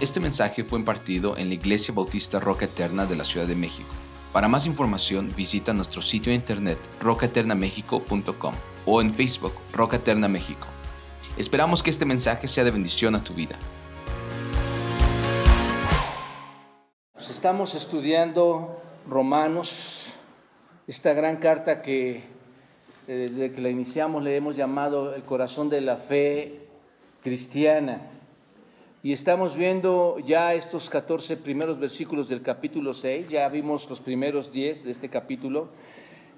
Este mensaje fue impartido en la Iglesia Bautista Roca Eterna de la Ciudad de México. Para más información visita nuestro sitio de internet rocaeternamexico.com o en Facebook Roca Eterna México. Esperamos que este mensaje sea de bendición a tu vida. Estamos estudiando Romanos, esta gran carta que eh, desde que la iniciamos le hemos llamado el corazón de la fe cristiana. Y estamos viendo ya estos 14 primeros versículos del capítulo 6, ya vimos los primeros 10 de este capítulo.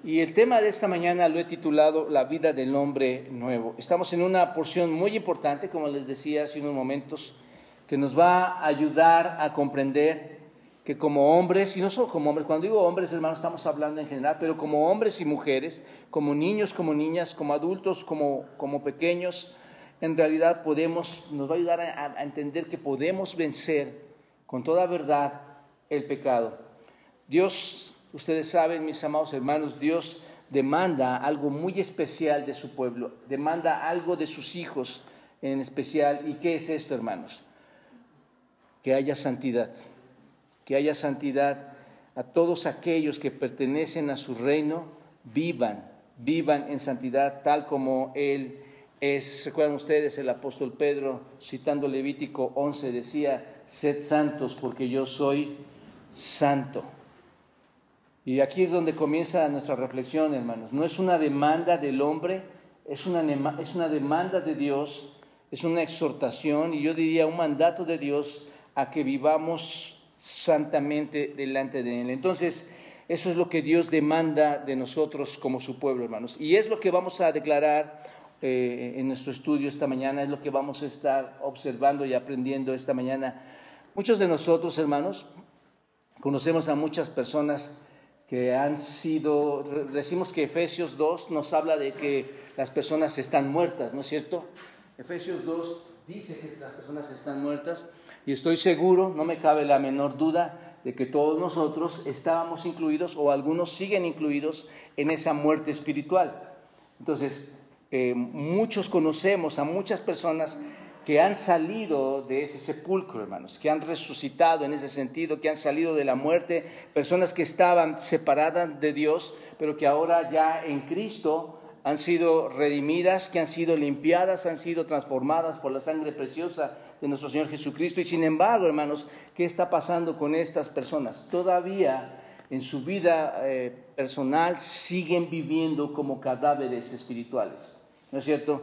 Y el tema de esta mañana lo he titulado La vida del hombre nuevo. Estamos en una porción muy importante, como les decía hace unos momentos, que nos va a ayudar a comprender que como hombres, y no solo como hombres, cuando digo hombres, hermanos, estamos hablando en general, pero como hombres y mujeres, como niños, como niñas, como adultos, como, como pequeños, en realidad podemos, nos va a ayudar a, entender que podemos vencer con toda verdad el pecado. Dios, ustedes saben, mis amados hermanos, Dios demanda algo muy especial de su pueblo, demanda algo de sus hijos en especial. ¿Y qué es esto, hermanos? Que haya santidad que haya santidad a todos aquellos que pertenecen a su reino, vivan, vivan en santidad tal como Él es. ¿Recuerdan ustedes el apóstol Pedro citando Levítico 11 decía, sed santos porque yo soy santo? Y aquí es donde comienza nuestra reflexión, hermanos. No es una demanda del hombre, es una, es una demanda de Dios, es una exhortación y yo diría un mandato de Dios a que vivamos santamente delante de Él. Entonces, eso es lo que Dios demanda de nosotros como su pueblo, hermanos. Y es lo que vamos a declarar eh, en nuestro estudio esta mañana, es lo que vamos a estar observando y aprendiendo esta mañana. Muchos de nosotros, hermanos, conocemos a muchas personas que han sido, decimos que Efesios 2 nos habla de que las personas están muertas, ¿no es cierto? Efesios 2 dice que las personas están muertas. Y estoy seguro, no me cabe la menor duda, de que todos nosotros estábamos incluidos o algunos siguen incluidos en esa muerte espiritual. Entonces, eh, muchos conocemos a muchas personas que han salido de ese sepulcro, hermanos, que han resucitado en ese sentido, que han salido de la muerte, personas que estaban separadas de Dios, pero que ahora ya en Cristo han sido redimidas, que han sido limpiadas, han sido transformadas por la sangre preciosa de nuestro Señor Jesucristo. Y sin embargo, hermanos, ¿qué está pasando con estas personas? Todavía en su vida eh, personal siguen viviendo como cadáveres espirituales. ¿No es cierto?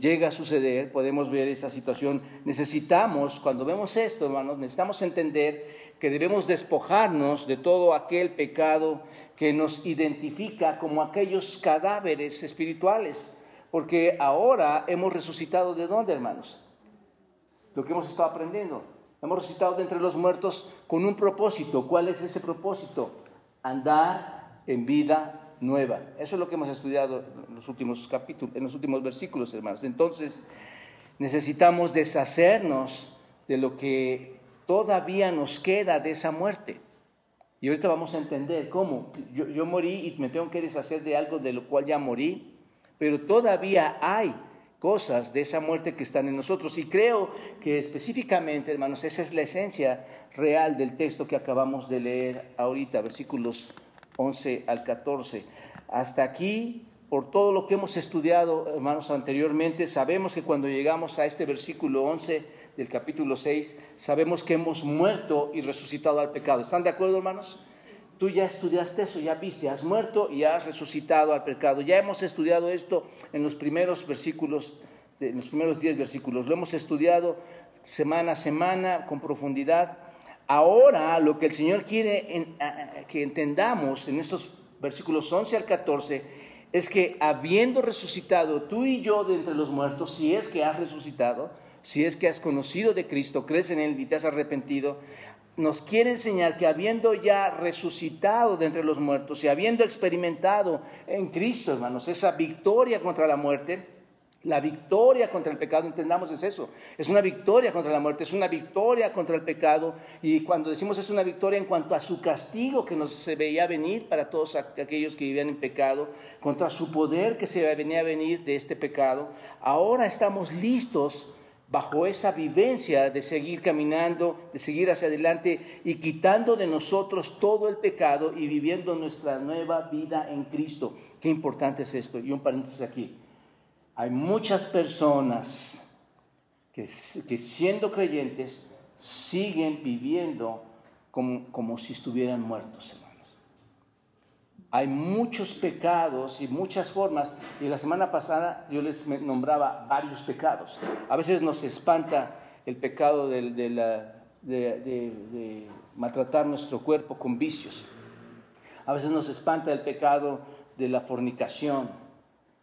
Llega a suceder, podemos ver esa situación. Necesitamos, cuando vemos esto, hermanos, necesitamos entender que debemos despojarnos de todo aquel pecado que nos identifica como aquellos cadáveres espirituales. Porque ahora hemos resucitado de dónde, hermanos? lo que hemos estado aprendiendo. Hemos resucitado de entre los muertos con un propósito. ¿Cuál es ese propósito? Andar en vida nueva. Eso es lo que hemos estudiado en los últimos capítulos, en los últimos versículos, hermanos. Entonces, necesitamos deshacernos de lo que todavía nos queda de esa muerte. Y ahorita vamos a entender cómo. Yo, yo morí y me tengo que deshacer de algo de lo cual ya morí, pero todavía hay cosas de esa muerte que están en nosotros. Y creo que específicamente, hermanos, esa es la esencia real del texto que acabamos de leer ahorita, versículos 11 al 14. Hasta aquí, por todo lo que hemos estudiado, hermanos, anteriormente, sabemos que cuando llegamos a este versículo 11 del capítulo 6, sabemos que hemos muerto y resucitado al pecado. ¿Están de acuerdo, hermanos? Tú ya estudiaste eso, ya viste, has muerto y has resucitado al pecado. Ya hemos estudiado esto en los primeros versículos, en los primeros diez versículos. Lo hemos estudiado semana a semana con profundidad. Ahora lo que el Señor quiere que entendamos en estos versículos 11 al 14 es que habiendo resucitado tú y yo de entre los muertos, si es que has resucitado, si es que has conocido de Cristo, crees en Él y te has arrepentido, nos quiere enseñar que habiendo ya resucitado de entre los muertos y habiendo experimentado en Cristo, hermanos, esa victoria contra la muerte, la victoria contra el pecado, entendamos es eso, es una victoria contra la muerte, es una victoria contra el pecado y cuando decimos es una victoria en cuanto a su castigo que nos se veía venir para todos aquellos que vivían en pecado, contra su poder que se venía a venir de este pecado, ahora estamos listos bajo esa vivencia de seguir caminando, de seguir hacia adelante y quitando de nosotros todo el pecado y viviendo nuestra nueva vida en Cristo. Qué importante es esto. Y un paréntesis aquí. Hay muchas personas que, siendo creyentes siguen viviendo como, como si estuvieran muertos, hermanos. Hay muchos pecados y muchas formas, y la semana pasada yo les nombraba varios pecados. A veces nos espanta el pecado de, de maltratar nuestro cuerpo con vicios. A veces nos espanta el pecado de la fornicación,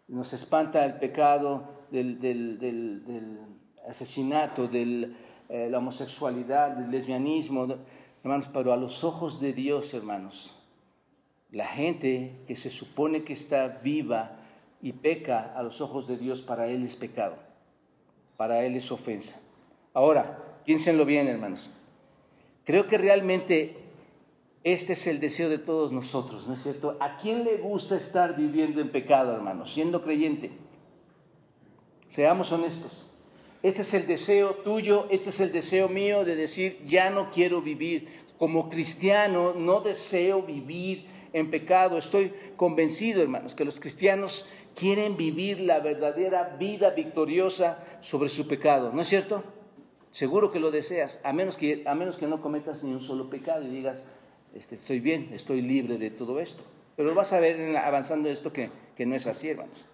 nos espanta el pecado del, asesinato, de eh, la homosexualidad, del lesbianismo, hermanos, pero a los ojos de Dios, hermanos, la gente que se supone que está viva y peca a los ojos de Dios, para Él es pecado, para Él es ofensa. Ahora, piénsenlo bien, hermanos. Creo que realmente este es el deseo de todos nosotros, ¿no es cierto? ¿A quién le gusta estar viviendo en pecado, hermanos, siendo creyente? Seamos honestos. Este es el deseo tuyo, este es el deseo mío de decir, ya no quiero vivir. Como cristiano no deseo vivir en pecado. Estoy convencido, hermanos, que los cristianos quieren vivir la verdadera vida victoriosa sobre su pecado. ¿No es cierto? Seguro que lo deseas, a menos que, a menos que no cometas ni un solo pecado y digas, este, estoy bien, estoy libre de todo esto. Pero vas a ver avanzando esto que, que no es así, hermanos.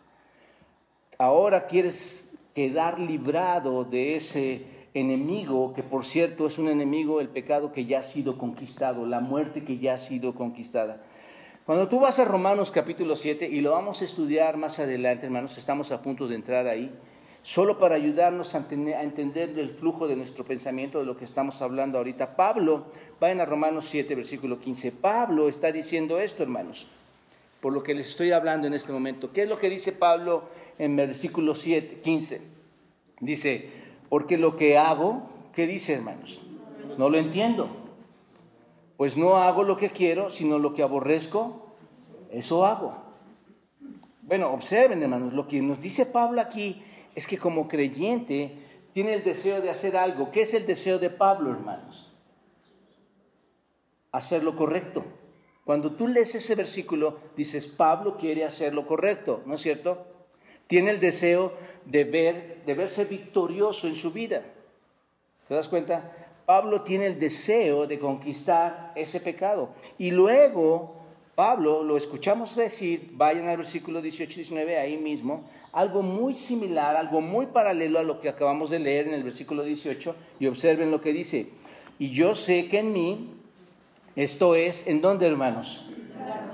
Ahora quieres quedar librado de ese enemigo, que por cierto es un enemigo, el pecado que ya ha sido conquistado, la muerte que ya ha sido conquistada. Cuando tú vas a Romanos capítulo 7, y lo vamos a estudiar más adelante, hermanos, estamos a punto de entrar ahí, solo para ayudarnos a entender el flujo de nuestro pensamiento, de lo que estamos hablando ahorita. Pablo, vayan a Romanos 7, versículo 15. Pablo está diciendo esto, hermanos, por lo que les estoy hablando en este momento. ¿Qué es lo que dice Pablo en versículo 7, 15? Dice, porque lo que hago, ¿qué dice, hermanos? No lo entiendo. Pues no hago lo que quiero, sino lo que aborrezco, eso hago. Bueno, observen, hermanos, lo que nos dice Pablo aquí es que como creyente tiene el deseo de hacer algo. ¿Qué es el deseo de Pablo, hermanos? Hacer lo correcto. Cuando tú lees ese versículo, dices, Pablo quiere hacer lo correcto, ¿no es cierto? Tiene el deseo de, ver, de verse victorioso en su vida. ¿Te das cuenta? Pablo tiene el deseo de conquistar ese pecado. Y luego Pablo, lo escuchamos decir, vayan al versículo 18 y 19, ahí mismo, algo muy similar, algo muy paralelo a lo que acabamos de leer en el versículo 18, y observen lo que dice. Y yo sé que en mí, esto es, ¿en dónde, hermanos?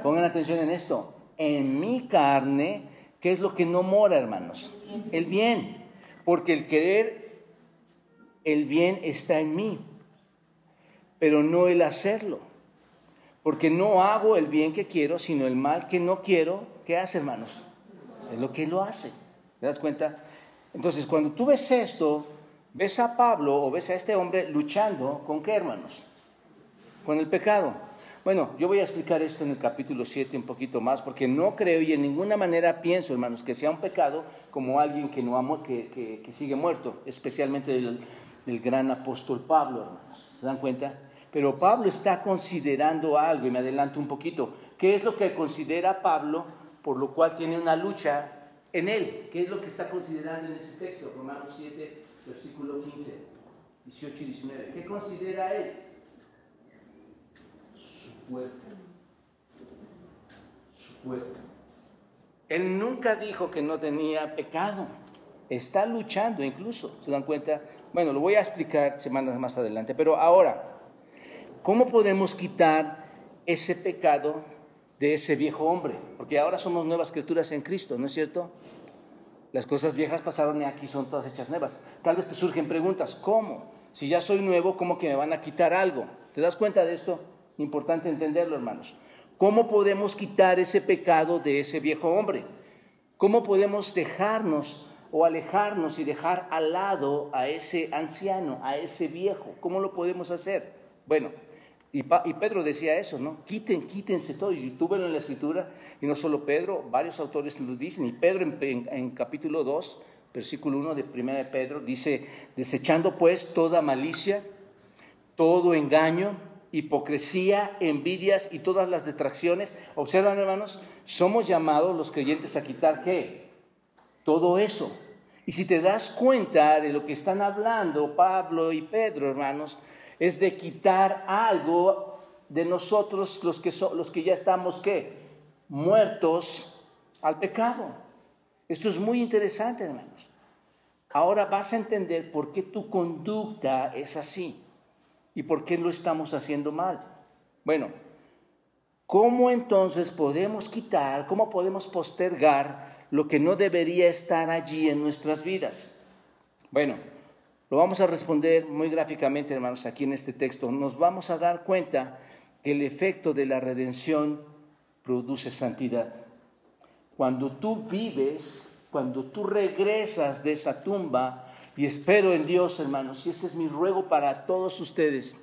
Pongan atención en esto. En mi carne, ¿qué es lo que no mora, hermanos? El bien. Porque el querer, el bien está en mí, pero no el hacerlo porque no hago el bien que quiero, sino el mal que no quiero. ¿Qué hace, hermanos? Es lo que lo hace. ¿Te das cuenta? Entonces, cuando tú ves esto, ves a Pablo o ves a este hombre luchando con qué, hermanos? Con el pecado. Bueno, yo voy a explicar esto en el capítulo 7 un poquito más, porque no creo y en ninguna manera pienso, hermanos, que sea un pecado como alguien que, no amo, que, que, sigue muerto, especialmente el, el gran apóstol Pablo, hermanos. ¿Se dan cuenta? Pero Pablo está considerando algo, y me adelanto un poquito. ¿Qué es lo que considera Pablo, por lo cual tiene una lucha en él? ¿Qué es lo que está considerando en ese texto? Romanos 7, versículo 15, 18 y 19. ¿Qué considera él? Cuerpo. Su cuerpo. Él nunca dijo que no tenía pecado. Está luchando incluso, ¿se dan cuenta? Bueno, lo voy a explicar semanas más adelante, pero ahora, ¿Cómo podemos quitar ese pecado de ese viejo hombre? Porque ahora somos nuevas criaturas en Cristo, ¿no es cierto? Las cosas viejas pasaron y aquí son todas hechas nuevas. Tal vez te surgen preguntas, ¿cómo? Si ya soy nuevo, ¿cómo que me van a quitar algo? ¿Te das cuenta de esto? Importante entenderlo, hermanos. ¿Cómo podemos quitar ese pecado de ese viejo hombre? ¿Cómo podemos dejarnos o alejarnos y dejar al lado a ese anciano, a ese viejo? ¿Cómo lo podemos hacer? Bueno, y, Pedro decía eso, ¿no? Quiten, quítense todo. Y tú en la escritura, y no solo Pedro, varios autores lo dicen. Y Pedro en, capítulo 2, versículo 1 de 1 de Pedro, dice, desechando pues toda malicia, todo engaño, hipocresía, envidias y todas las detracciones. Observan, hermanos, somos llamados los creyentes a quitar qué? Todo eso. Y si te das cuenta de lo que están hablando Pablo y Pedro, hermanos, es de quitar algo de nosotros los que, los que ya estamos qué? Muertos al pecado. Esto es muy interesante, hermanos. Ahora vas a entender por qué tu conducta es así y por qué lo estamos haciendo mal. Bueno, ¿cómo entonces podemos quitar, cómo podemos postergar lo que no debería estar allí en nuestras vidas? Bueno, lo vamos a responder muy gráficamente, hermanos, aquí en este texto. Nos vamos a dar cuenta que el efecto de la redención produce santidad. Cuando tú vives, cuando tú regresas de esa tumba, y espero en Dios, hermanos, y ese es mi ruego para todos ustedes.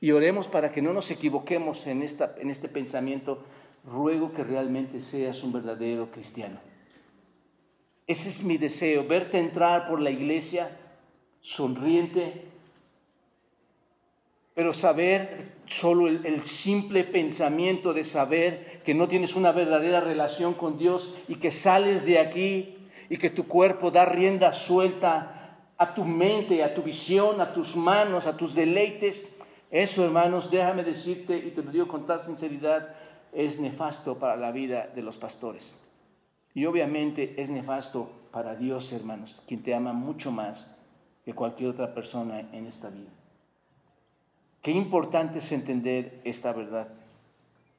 Y oremos para que no nos equivoquemos en, esta, en este pensamiento. Ruego que realmente seas un verdadero cristiano. Ese es mi deseo, verte entrar por la iglesia sonriente, pero saber solo el, el, simple pensamiento de saber que no tienes una verdadera relación con Dios y que sales de aquí y que tu cuerpo da rienda suelta a tu mente, a tu visión, a tus manos, a tus deleites. Eso, hermanos, déjame decirte, y te lo digo con toda sinceridad, es nefasto para la vida de los pastores. Y obviamente es nefasto para Dios, hermanos, quien te ama mucho más que cualquier otra persona en esta vida. Qué importante es entender esta verdad.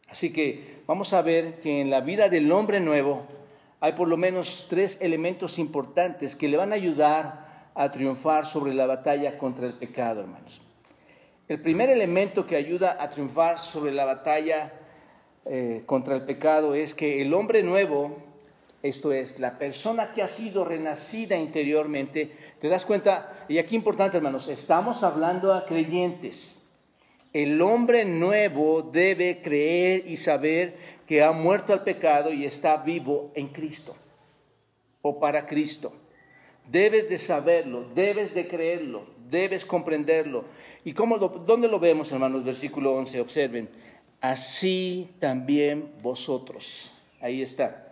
Así que vamos a ver que en la vida del hombre nuevo hay por lo menos tres elementos importantes que le van a ayudar a triunfar sobre la batalla contra el pecado, hermanos. El primer elemento que ayuda a triunfar sobre la batalla eh, contra el pecado es que el hombre nuevo, esto es, la persona que ha sido renacida interiormente, te das cuenta, y aquí importante hermanos, estamos hablando a creyentes. El hombre nuevo debe creer y saber que ha muerto al pecado y está vivo en Cristo o para Cristo. Debes de saberlo, debes de creerlo, debes comprenderlo. ¿Y cómo dónde lo vemos, hermanos? Versículo 11, observen. Así también vosotros. Ahí está.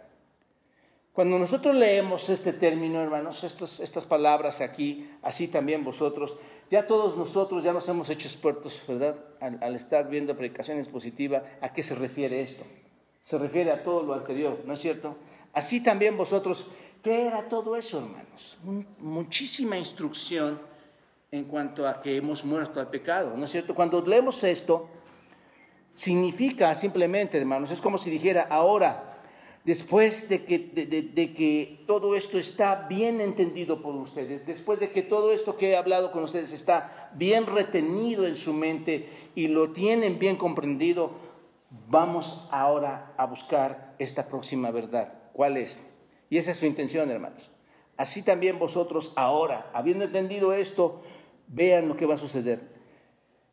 Cuando nosotros leemos este término, hermanos, estas palabras aquí, así también vosotros, ya todos nosotros ya nos hemos hecho expertos, ¿verdad? Al, al estar viendo predicación expositiva, ¿a qué se refiere esto? Se refiere a todo lo anterior, ¿no es cierto? Así también vosotros ¿Qué era todo eso, hermanos? muchísima instrucción en cuanto a que hemos muerto al pecado, ¿no es cierto? Cuando leemos esto, significa simplemente, hermanos, es como si dijera, ahora, después de que, de que todo esto está bien entendido por ustedes, después de que todo esto que he hablado con ustedes está bien retenido en su mente y lo tienen bien comprendido, vamos ahora a buscar esta próxima verdad. ¿Cuál es? Y esa es su intención, hermanos. Así también vosotros ahora, habiendo entendido esto, vean lo que va a suceder.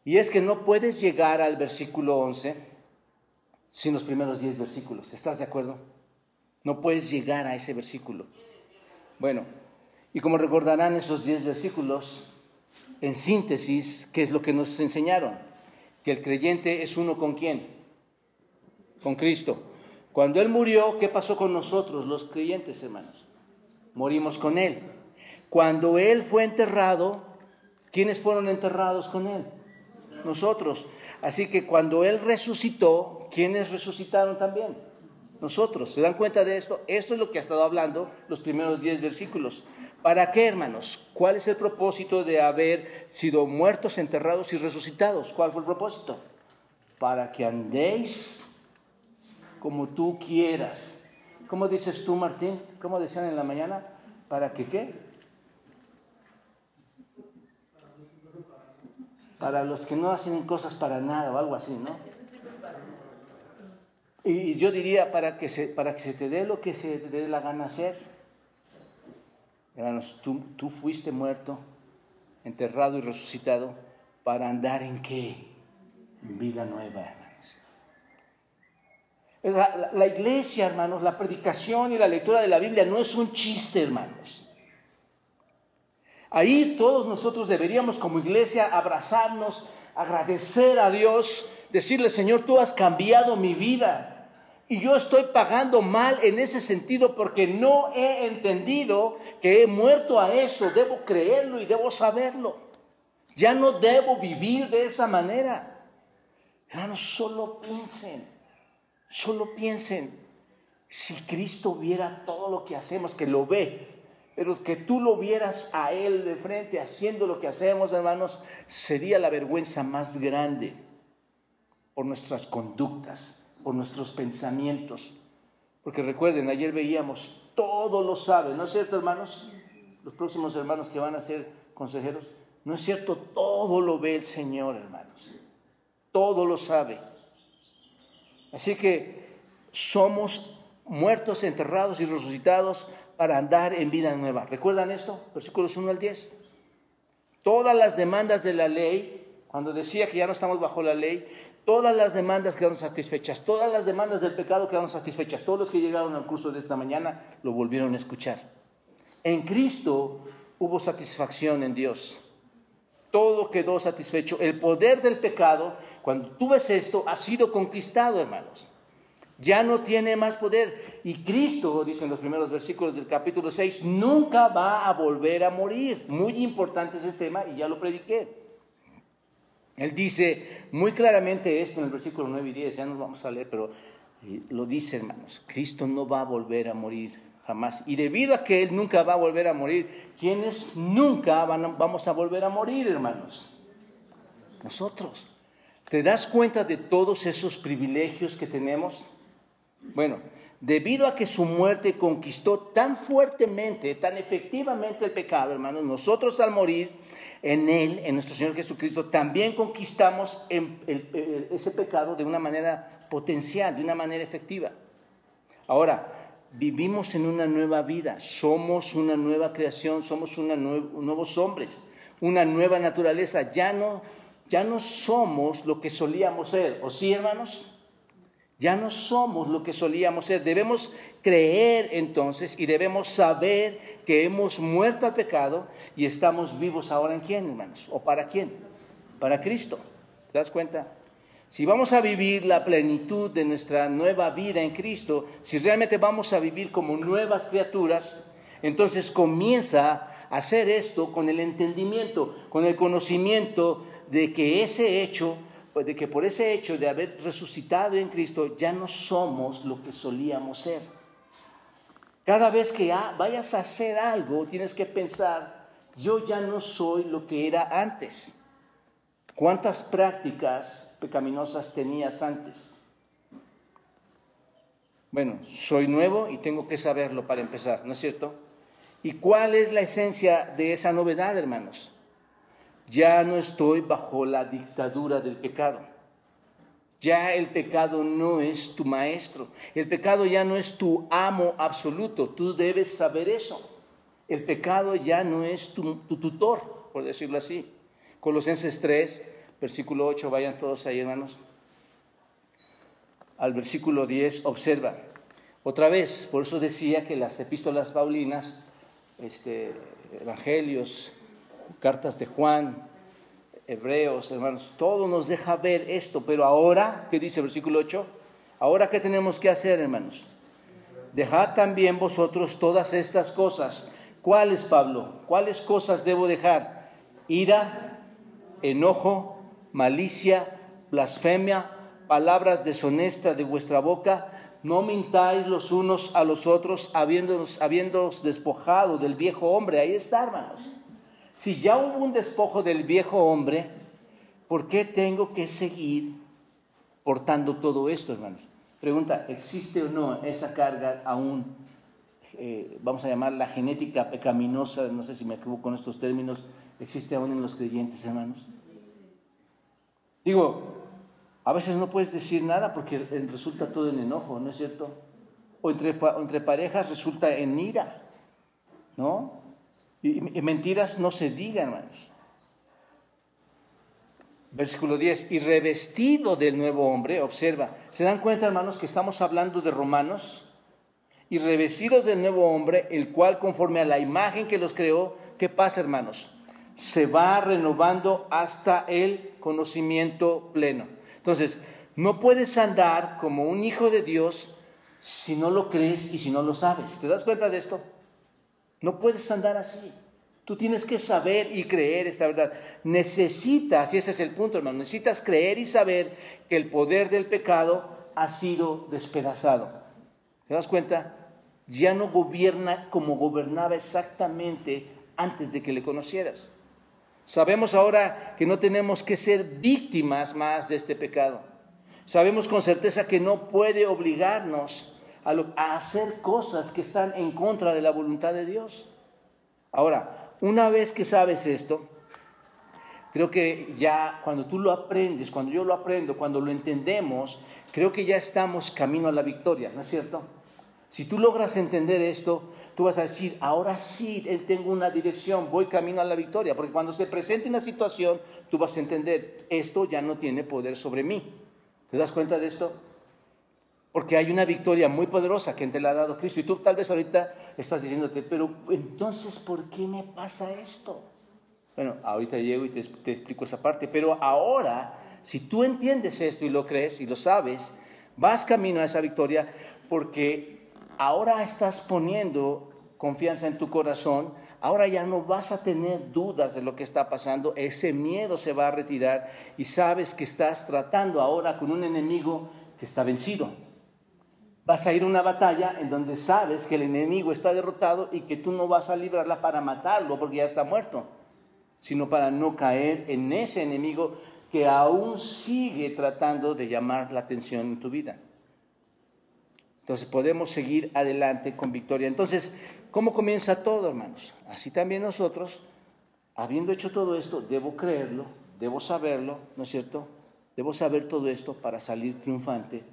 Y es que no puedes llegar al versículo 11 sin los primeros 10 versículos. ¿Estás de acuerdo? No puedes llegar a ese versículo. Bueno, y como recordarán esos 10 versículos, en síntesis, ¿qué es lo que nos enseñaron? Que el creyente es uno con quién? Con Cristo. Cuando Él murió, ¿qué pasó con nosotros, los creyentes, hermanos? Morimos con Él. Cuando Él fue enterrado, ¿quiénes fueron enterrados con Él? Nosotros. Así que cuando Él resucitó, ¿quiénes resucitaron también? Nosotros. ¿Se dan cuenta de esto? Esto es lo que ha estado hablando los primeros diez versículos. ¿Para qué, hermanos? ¿Cuál es el propósito de haber sido muertos, enterrados y resucitados? ¿Cuál fue el propósito? Para que andéis como tú quieras. ¿Cómo dices tú, Martín? ¿Cómo decían en la mañana? ¿Para que qué? Para los que no hacen cosas para nada o algo así, ¿no? Y yo diría para que se, para que se te dé lo que se te dé la gana hacer. Hermanos, tú, tú fuiste muerto, enterrado y resucitado para andar en qué? Vida nueva. La, iglesia, hermanos, la predicación y la lectura de la Biblia no es un chiste, hermanos. Ahí todos nosotros deberíamos como iglesia abrazarnos, agradecer a Dios, decirle, Señor, tú has cambiado mi vida. Y yo estoy pagando mal en ese sentido porque no he entendido que he muerto a eso. Debo creerlo y debo saberlo. Ya no debo vivir de esa manera. Hermanos, solo piensen, solo piensen, si Cristo viera todo lo que hacemos, que lo ve, pero que tú lo vieras a Él de frente haciendo lo que hacemos, hermanos, sería la vergüenza más grande por nuestras conductas, por nuestros pensamientos. Porque recuerden, ayer veíamos, todo lo sabe, ¿no es cierto, hermanos? Los próximos hermanos que van a ser consejeros, ¿no es cierto? Todo lo ve el Señor, hermanos. Todo lo sabe. Así que somos muertos, enterrados y resucitados para andar en vida nueva. ¿Recuerdan esto? Versículos 1 al 10. Todas las demandas de la ley, cuando decía que ya no estamos bajo la ley, todas las demandas quedaron satisfechas, todas las demandas del pecado quedaron satisfechas. Todos los que llegaron al curso de esta mañana lo volvieron a escuchar. En Cristo hubo satisfacción en Dios. Todo quedó satisfecho. El poder del pecado, cuando tú ves esto, ha sido conquistado, hermanos ya no tiene más poder. Y Cristo, dicen los primeros versículos del capítulo 6, nunca va a volver a morir. Muy importante ese tema y ya lo prediqué. Él dice muy claramente esto en el versículo 9 y 10, ya nos vamos a leer, pero eh, lo dice hermanos, Cristo no va a volver a morir jamás. Y debido a que Él nunca va a volver a morir, ¿quiénes nunca vamos a volver a morir, hermanos? Nosotros. ¿Te das cuenta de todos esos privilegios que tenemos? Bueno, debido a que su muerte conquistó tan fuertemente, tan efectivamente el pecado, hermanos, nosotros al morir en Él, en nuestro Señor Jesucristo, también conquistamos ese pecado de una manera potencial, de una manera efectiva. Ahora, vivimos en una nueva vida, somos una nueva creación, somos nuevos hombres, una nueva naturaleza. Ya no, ya no somos lo que solíamos ser, ¿o sí, hermanos? Ya no somos lo que solíamos ser. Debemos creer entonces y debemos saber que hemos muerto al pecado y estamos vivos ahora en quién, hermanos? ¿O para quién? Para Cristo. ¿Te das cuenta? Si vamos a vivir la plenitud de nuestra nueva vida en Cristo, si realmente vamos a vivir como nuevas criaturas, entonces comienza a hacer esto con el entendimiento, con el conocimiento de que ese hecho pues de que por ese hecho de haber resucitado en Cristo ya no somos lo que solíamos ser. Cada vez que vayas a hacer algo, tienes que pensar, yo ya no soy lo que era antes. ¿Cuántas prácticas pecaminosas tenías antes? Bueno, soy nuevo y tengo que saberlo para empezar, ¿no es cierto? ¿Y cuál es la esencia de esa novedad, hermanos? Ya no estoy bajo la dictadura del pecado. Ya el pecado no es tu maestro. El pecado ya no es tu amo absoluto. Tú debes saber eso. El pecado ya no es tu, tutor, por decirlo así. Colosenses 3, versículo 8, vayan todos ahí hermanos. Al versículo 10, observa. Otra vez, por eso decía que las epístolas paulinas, este, evangelios, cartas de Juan, Hebreos, hermanos, todo nos deja ver esto, pero ahora, ¿qué dice el versículo 8? Ahora, ¿qué tenemos que hacer, hermanos? Dejad también vosotros todas estas cosas. ¿Cuáles, Pablo? ¿Cuáles cosas debo dejar? Ira, enojo, malicia, blasfemia, palabras deshonestas de vuestra boca. No mintáis los unos a los otros, habiéndonos, habiéndoos despojado del viejo hombre. Ahí está, hermanos si ya hubo un despojo del viejo hombre, ¿por qué tengo que seguir portando todo esto, hermanos? Pregunta, ¿existe o no esa carga aún, eh, vamos a llamar la genética pecaminosa, no sé si me equivoco con estos términos, existe aún en los creyentes, hermanos? Digo, a veces no puedes decir nada porque resulta todo en enojo, ¿no es cierto? O entre, entre parejas resulta en ira, ¿no? Y, mentiras no se digan, hermanos. Versículo 10, y revestido del nuevo hombre, observa, ¿se dan cuenta, hermanos, que estamos hablando de romanos? Y revestidos del nuevo hombre, el cual conforme a la imagen que los creó, ¿qué pasa, hermanos? Se va renovando hasta el conocimiento pleno. Entonces, no puedes andar como un hijo de Dios si no lo crees y si no lo sabes. ¿Te das cuenta de esto? No puedes andar así. Tú tienes que saber y creer esta verdad. Necesitas, y ese es el punto, hermano, necesitas creer y saber que el poder del pecado ha sido despedazado. ¿Te das cuenta? Ya no gobierna como gobernaba exactamente antes de que le conocieras. Sabemos ahora que no tenemos que ser víctimas más de este pecado. Sabemos con certeza que no puede obligarnos a, a hacer cosas que están en contra de la voluntad de Dios. Ahora, una vez que sabes esto, creo que ya cuando tú lo aprendes, cuando yo lo aprendo, cuando lo entendemos, creo que ya estamos camino a la victoria, ¿no es cierto? Si tú logras entender esto, tú vas a decir, ahora sí, él tengo una dirección, voy camino a la victoria, porque cuando se presente una situación, tú vas a entender, esto ya no tiene poder sobre mí. ¿Te das cuenta de esto? Porque hay una victoria muy poderosa que te la ha dado Cristo. Y tú tal vez ahorita estás diciéndote, pero entonces, ¿por qué me pasa esto? Bueno, ahorita llego y te, te, explico esa parte. Pero ahora, si tú entiendes esto y lo crees y lo sabes, vas camino a esa victoria porque ahora estás poniendo confianza en tu corazón. Ahora ya no vas a tener dudas de lo que está pasando. Ese miedo se va a retirar y sabes que estás tratando ahora con un enemigo que está vencido Vas a ir a una batalla en donde sabes que el enemigo está derrotado y que tú no vas a librarla para matarlo porque ya está muerto, sino para no caer en ese enemigo que aún sigue tratando de llamar la atención en tu vida. Entonces podemos seguir adelante con victoria. Entonces, ¿cómo comienza todo, hermanos? Así también nosotros, habiendo hecho todo esto, debo creerlo, debo saberlo, ¿no es cierto? Debo saber todo esto para salir triunfante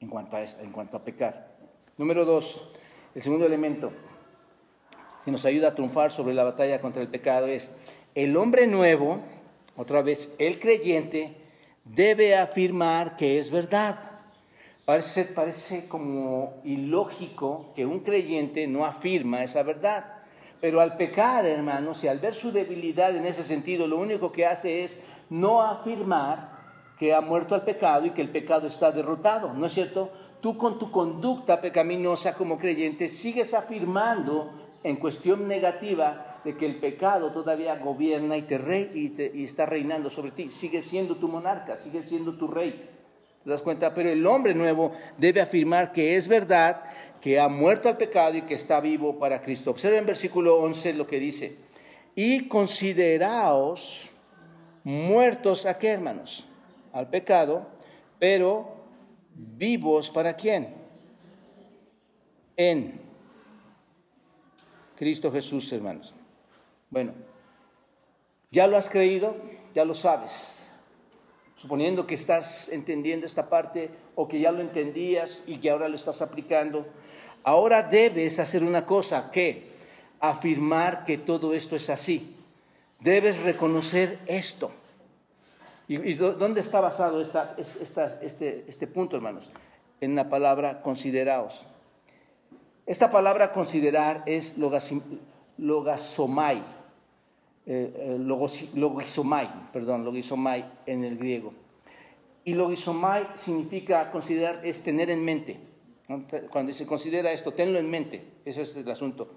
en cuanto a, en cuanto a pecar. Número dos, el segundo elemento que nos ayuda a triunfar sobre la batalla contra el pecado es el hombre nuevo, otra vez el creyente, debe afirmar que es verdad. Parece, parece como ilógico que un creyente no afirma esa verdad. Pero al pecar, hermanos, y al ver su debilidad en ese sentido, lo único que hace es no afirmar que ha muerto al pecado y que el pecado está derrotado, ¿no es cierto? Tú con tu conducta pecaminosa como creyente sigues afirmando en cuestión negativa de que el pecado todavía gobierna y, te rey, y, está reinando sobre ti. Sigue siendo tu monarca, sigue siendo tu rey. ¿Te das cuenta? Pero el hombre nuevo debe afirmar que es verdad, que ha muerto al pecado y que está vivo para Cristo. Observen en versículo 11 lo que dice. Y consideraos muertos a qué, hermanos? Al pecado, pero vivos para quién? En Cristo Jesús, hermanos. Bueno, ya lo has creído, ya lo sabes. Suponiendo que estás entendiendo esta parte o que ya lo entendías y que ahora lo estás aplicando, ahora debes hacer una cosa, que afirmar que todo esto es así. Debes reconocer esto. ¿Y, dónde está basado esta, este, este punto, hermanos? En la palabra consideraos. Esta palabra considerar es logasomai, eh, eh logisomai, perdón, logisomai en el griego. Y logisomai significa considerar, es tener en mente. Cuando se considera esto, tenlo en mente, eso es el asunto.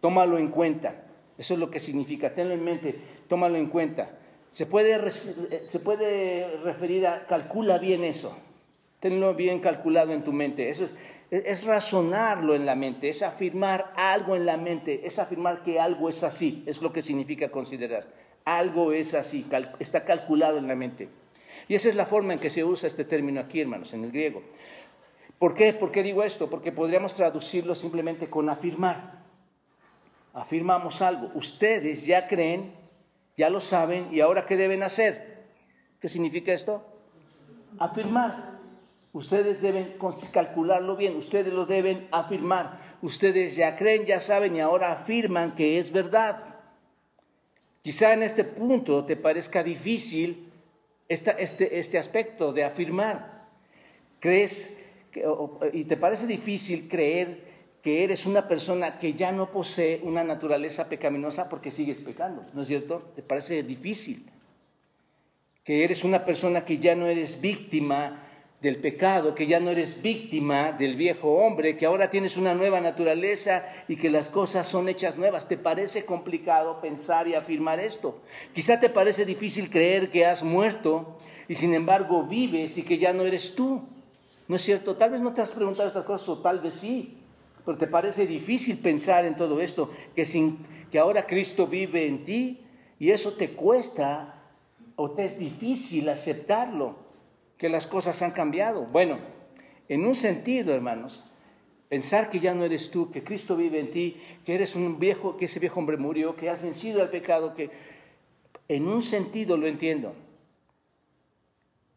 Tómalo en cuenta, eso es lo que significa, tenlo en mente, tómalo en cuenta. Se puede, eh, se puede referir a calcula bien eso, tenlo bien calculado en tu mente. Eso es, razonarlo en la mente, es afirmar algo en la mente, es afirmar que algo es así, es lo que significa considerar. Algo es así, está calculado en la mente. Y esa es la forma en que se usa este término aquí, hermanos, en el griego. ¿Por qué? ¿Por qué digo esto? Porque podríamos traducirlo simplemente con afirmar. Afirmamos algo. Ustedes ya creen ya lo saben y ahora ¿qué deben hacer? ¿Qué significa esto? Afirmar. Ustedes deben calcularlo bien, ustedes lo deben afirmar. Ustedes ya creen, ya saben y ahora afirman que es verdad. Quizá en este punto te parezca difícil este, este aspecto de afirmar. ¿Crees y te parece difícil creer que eres una persona que ya no posee una naturaleza pecaminosa porque sigues pecando, ¿no es cierto? ¿Te parece difícil? Que eres una persona que ya no eres víctima del pecado, que ya no eres víctima del viejo hombre, que ahora tienes una nueva naturaleza y que las cosas son hechas nuevas. ¿Te parece complicado pensar y afirmar esto? Quizá te parece difícil creer que has muerto y sin embargo vives y que ya no eres tú. ¿No es cierto? Tal vez no te has preguntado estas cosas o tal vez sí, pero te parece difícil pensar en todo esto, que, sin, que ahora Cristo vive en ti y eso te cuesta o te es difícil aceptarlo que las cosas han cambiado. Bueno, en un sentido, hermanos, pensar que ya no eres tú, que Cristo vive en ti, que eres un viejo, que ese viejo hombre murió, que has vencido al pecado, que en un sentido lo entiendo.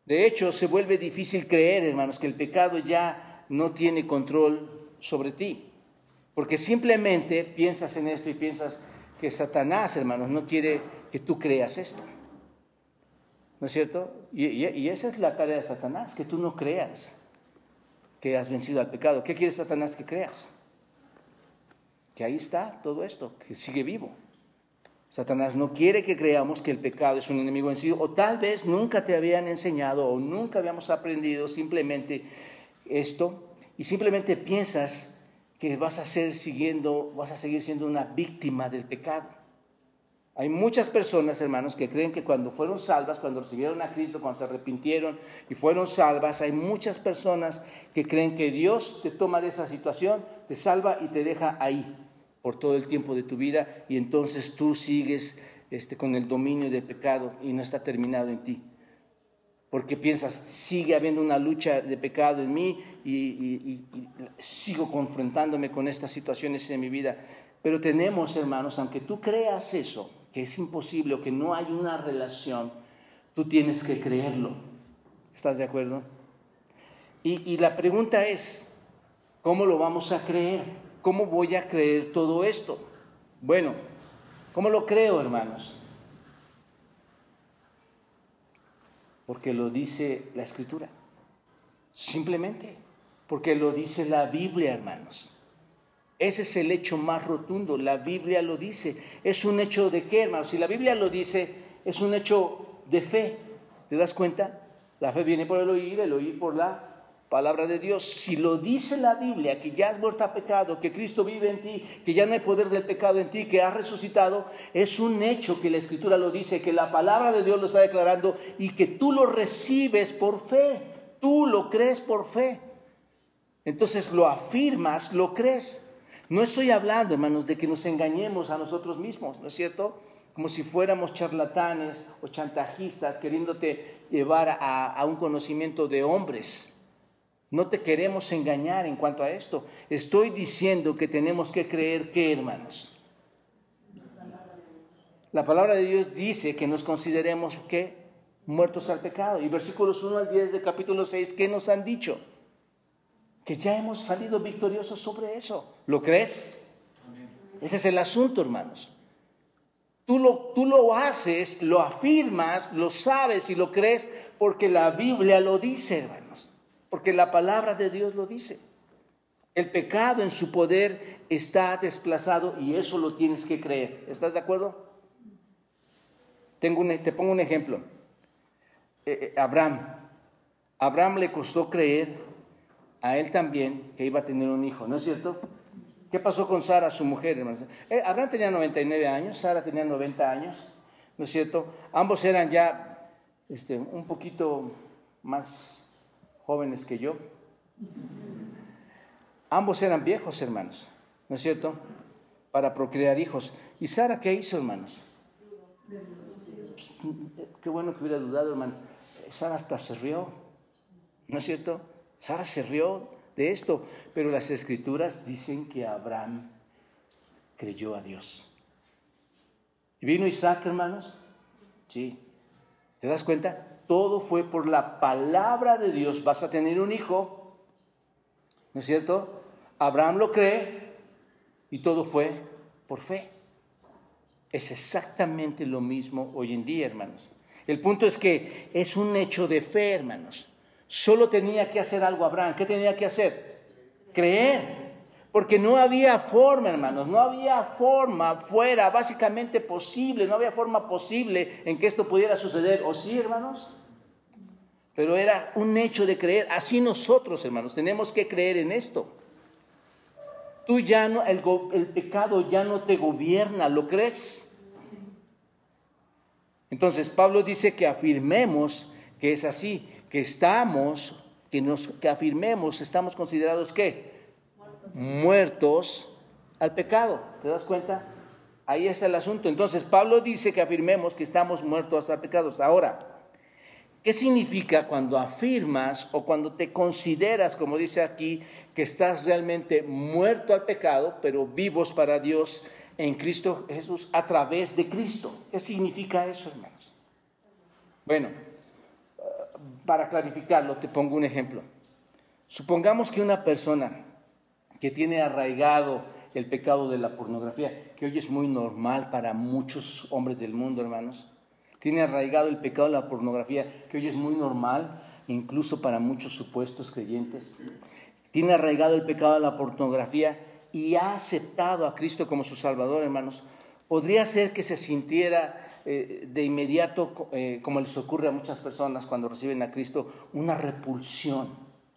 De hecho, se vuelve difícil creer, hermanos, que el pecado ya no tiene control sobre ti. Porque simplemente piensas en esto y piensas que Satanás, hermanos, no quiere que tú creas esto. ¿No es cierto? Y, esa es la tarea de Satanás, que tú no creas que has vencido al pecado. ¿Qué quiere Satanás que creas? Que ahí está todo esto, que sigue vivo. Satanás no quiere que creamos que el pecado es un enemigo en sí, o tal vez nunca te habían enseñado o nunca habíamos aprendido simplemente esto, y simplemente piensas que vas a ser siguiendo, vas a seguir siendo una víctima del pecado. Hay muchas personas, hermanos, que creen que cuando fueron salvas, cuando recibieron a Cristo, cuando se arrepintieron y fueron salvas, hay muchas personas que creen que Dios te toma de esa situación, te salva y te deja ahí por todo el tiempo de tu vida y entonces tú sigues este, con el dominio del pecado y no está terminado en ti. Porque piensas, sigue habiendo una lucha de pecado en mí y, sigo confrontándome con estas situaciones en mi vida. Pero tenemos, hermanos, aunque tú creas eso, que es imposible o que no hay una relación, tú tienes que creerlo. ¿Estás de acuerdo? Y, la pregunta es, ¿cómo lo vamos a creer? ¿Cómo voy a creer todo esto? Bueno, ¿cómo lo creo, hermanos? Porque lo dice la escritura. Simplemente, porque lo dice la Biblia, hermanos. Ese es el hecho más rotundo, la Biblia lo dice. Es un hecho de qué, hermano? Si la Biblia lo dice, es un hecho de fe. ¿Te das cuenta? La fe viene por el oír, el oír por la palabra de Dios. Si lo dice la Biblia, que ya has muerto a pecado, que Cristo vive en ti, que ya no hay poder del pecado en ti, que has resucitado, es un hecho que la Escritura lo dice, que la palabra de Dios lo está declarando y que tú lo recibes por fe. Tú lo crees por fe. Entonces lo afirmas, lo crees. No estoy hablando, hermanos, de que nos engañemos a nosotros mismos, ¿no es cierto? Como si fuéramos charlatanes o chantajistas queriéndote llevar a, un conocimiento de hombres. No te queremos engañar en cuanto a esto. Estoy diciendo que tenemos que creer que, hermanos. La palabra de Dios dice que nos consideremos que muertos al pecado. Y versículos 1 al 10 del capítulo 6, ¿qué nos han dicho? que ya hemos salido victoriosos sobre eso. ¿Lo crees? Ese es el asunto, hermanos. Tú lo, tú lo haces, lo afirmas, lo sabes y lo crees porque la Biblia lo dice, hermanos. Porque la palabra de Dios lo dice. El pecado en su poder está desplazado y eso lo tienes que creer. ¿Estás de acuerdo? Tengo te pongo un ejemplo. Eh, eh, Abraham. Abraham le costó creer a él también que iba a tener un hijo, ¿no es cierto? ¿Qué pasó con Sara, su mujer, hermanos? Eh, Abraham tenía 99 años, Sara tenía 90 años, ¿no es cierto? Ambos eran ya este, un poquito más jóvenes que yo. Ambos eran viejos, hermanos, ¿no es cierto? Para procrear hijos. ¿Y Sara qué hizo, hermanos? Qué bueno que hubiera dudado, hermano. Sara hasta se rió, ¿no es cierto? Sara se rió de esto, pero las escrituras dicen que Abraham creyó a Dios. ¿Y vino Isaac, hermanos? Sí. ¿Te das cuenta? Todo fue por la palabra de Dios. Vas a tener un hijo. ¿No es cierto? Abraham lo cree y todo fue por fe. Es exactamente lo mismo hoy en día, hermanos. El punto es que es un hecho de fe, hermanos. Solo tenía que hacer algo Abraham. ¿Qué tenía que hacer? Creer. Porque no había forma, hermanos, no había forma fuera, básicamente posible, no había forma posible en que esto pudiera suceder. ¿O sí, hermanos? Pero era un hecho de creer. Así nosotros, hermanos, tenemos que creer en esto. Tú ya no, el, pecado ya no te gobierna, ¿lo crees? Entonces Pablo dice que afirmemos que es así, que estamos, que nos, que afirmemos, estamos considerados qué? Muertos al pecado. ¿Te das cuenta? Ahí está el asunto. Entonces Pablo dice que afirmemos que estamos muertos al pecado. Ahora, ¿Qué significa cuando afirmas o cuando te consideras, como dice aquí, que estás realmente muerto al pecado, pero vivos para Dios en Cristo Jesús a través de Cristo? ¿Qué significa eso, hermanos? Bueno, para clarificarlo, te pongo un ejemplo. Supongamos que una persona que tiene arraigado el pecado de la pornografía, que hoy es muy normal para muchos hombres del mundo, hermanos, tiene arraigado el pecado de la pornografía, que hoy es muy normal, incluso para muchos supuestos creyentes. Tiene arraigado el pecado de la pornografía y ha aceptado a Cristo como su Salvador, hermanos. Podría ser que se sintiera eh, de inmediato, eh, como les ocurre a muchas personas cuando reciben a Cristo, una repulsión,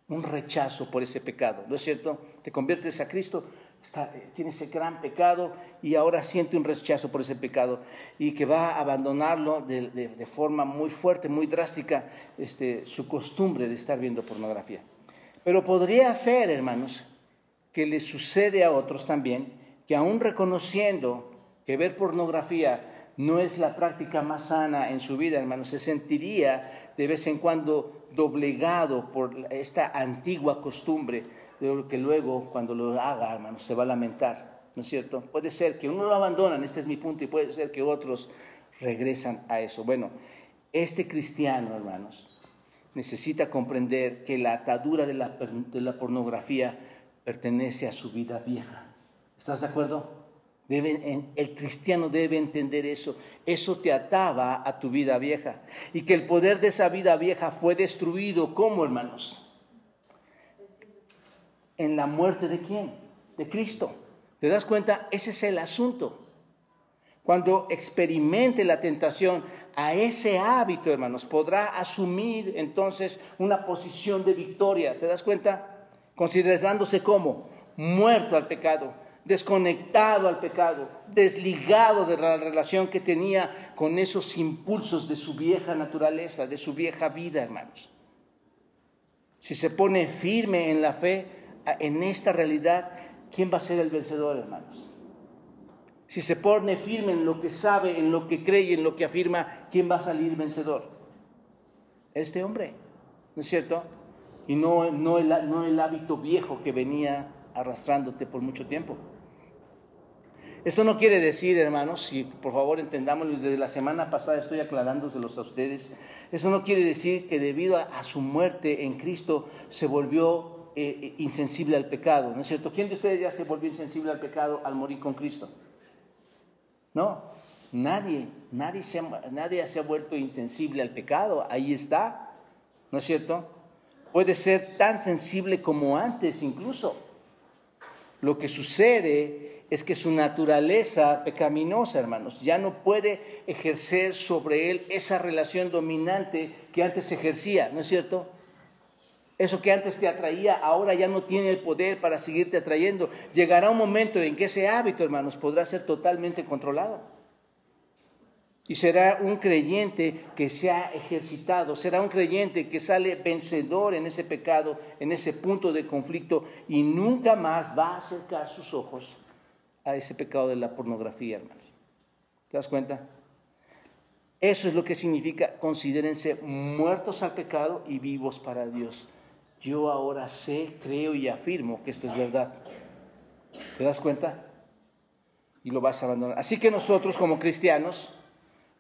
un rechazo por ese pecado. ¿No es cierto? Te conviertes a Cristo, eh, tiene ese gran pecado y ahora siente un rechazo por ese pecado y que va a abandonarlo de, forma muy fuerte, muy drástica, este, su costumbre de estar viendo pornografía. Pero podría ser, hermanos, que le sucede a otros también, que aún reconociendo que ver pornografía no es la práctica más sana en su vida, hermanos, se sentiría de vez en cuando doblegado por esta antigua costumbre que luego cuando lo haga, hermanos, se va a lamentar, ¿no es cierto? Puede ser que uno lo abandonan, este es mi punto, y puede ser que otros regresan a eso. Bueno, este cristiano, hermanos, necesita comprender que la atadura de la, de la pornografía pertenece a su vida vieja. ¿Estás de acuerdo? El cristiano debe entender eso. Eso te ataba a tu vida vieja. Y que el poder de esa vida vieja fue destruido. ¿Cómo, hermanos? en la muerte de quién? De Cristo. ¿Te das cuenta? Ese es el asunto. Cuando experimente la tentación a ese hábito, hermanos, podrá asumir entonces una posición de victoria. ¿Te das cuenta? Considerándose como muerto al pecado, desconectado al pecado, desligado de la relación que tenía con esos impulsos de su vieja naturaleza, de su vieja vida, hermanos. Si se pone firme en la fe, en esta realidad, ¿quién va a ser el vencedor, hermanos? Si se pone firme en lo que sabe, en lo que cree, en lo que afirma, ¿quién va a salir vencedor? Este hombre, ¿no es cierto? Y no, el, no el hábito viejo que venía arrastrándote por mucho tiempo. Esto no quiere decir, hermanos, si por favor entendámoslo, desde la semana pasada estoy aclarándoselos a ustedes, eso no quiere decir que debido a su muerte en Cristo se volvió eh, eh, insensible al pecado, ¿no es cierto? ¿Quién de ustedes ya se volvió insensible al pecado al morir con Cristo? No, nadie, nadie se, ha, nadie se ha vuelto insensible al pecado, ahí está, ¿no es cierto? Puede ser tan sensible como antes incluso. Lo que sucede es que su naturaleza pecaminosa, hermanos, ya no puede ejercer sobre él esa relación dominante que antes ejercía, ¿no es cierto? Eso que antes te atraía, ahora ya no tiene el poder para seguirte atrayendo. Llegará un momento en que ese hábito, hermanos, podrá ser totalmente controlado. Y será un creyente que se ha ejercitado, será un creyente que sale vencedor en ese pecado, en ese punto de conflicto, y nunca más va a acercar sus ojos a ese pecado de la pornografía, hermanos. ¿Te das cuenta? Eso es lo que significa, considérense muertos al pecado y vivos para Dios yo ahora sé, creo y afirmo que esto es verdad. ¿Te das cuenta? Y lo vas a abandonar. Así que nosotros como cristianos,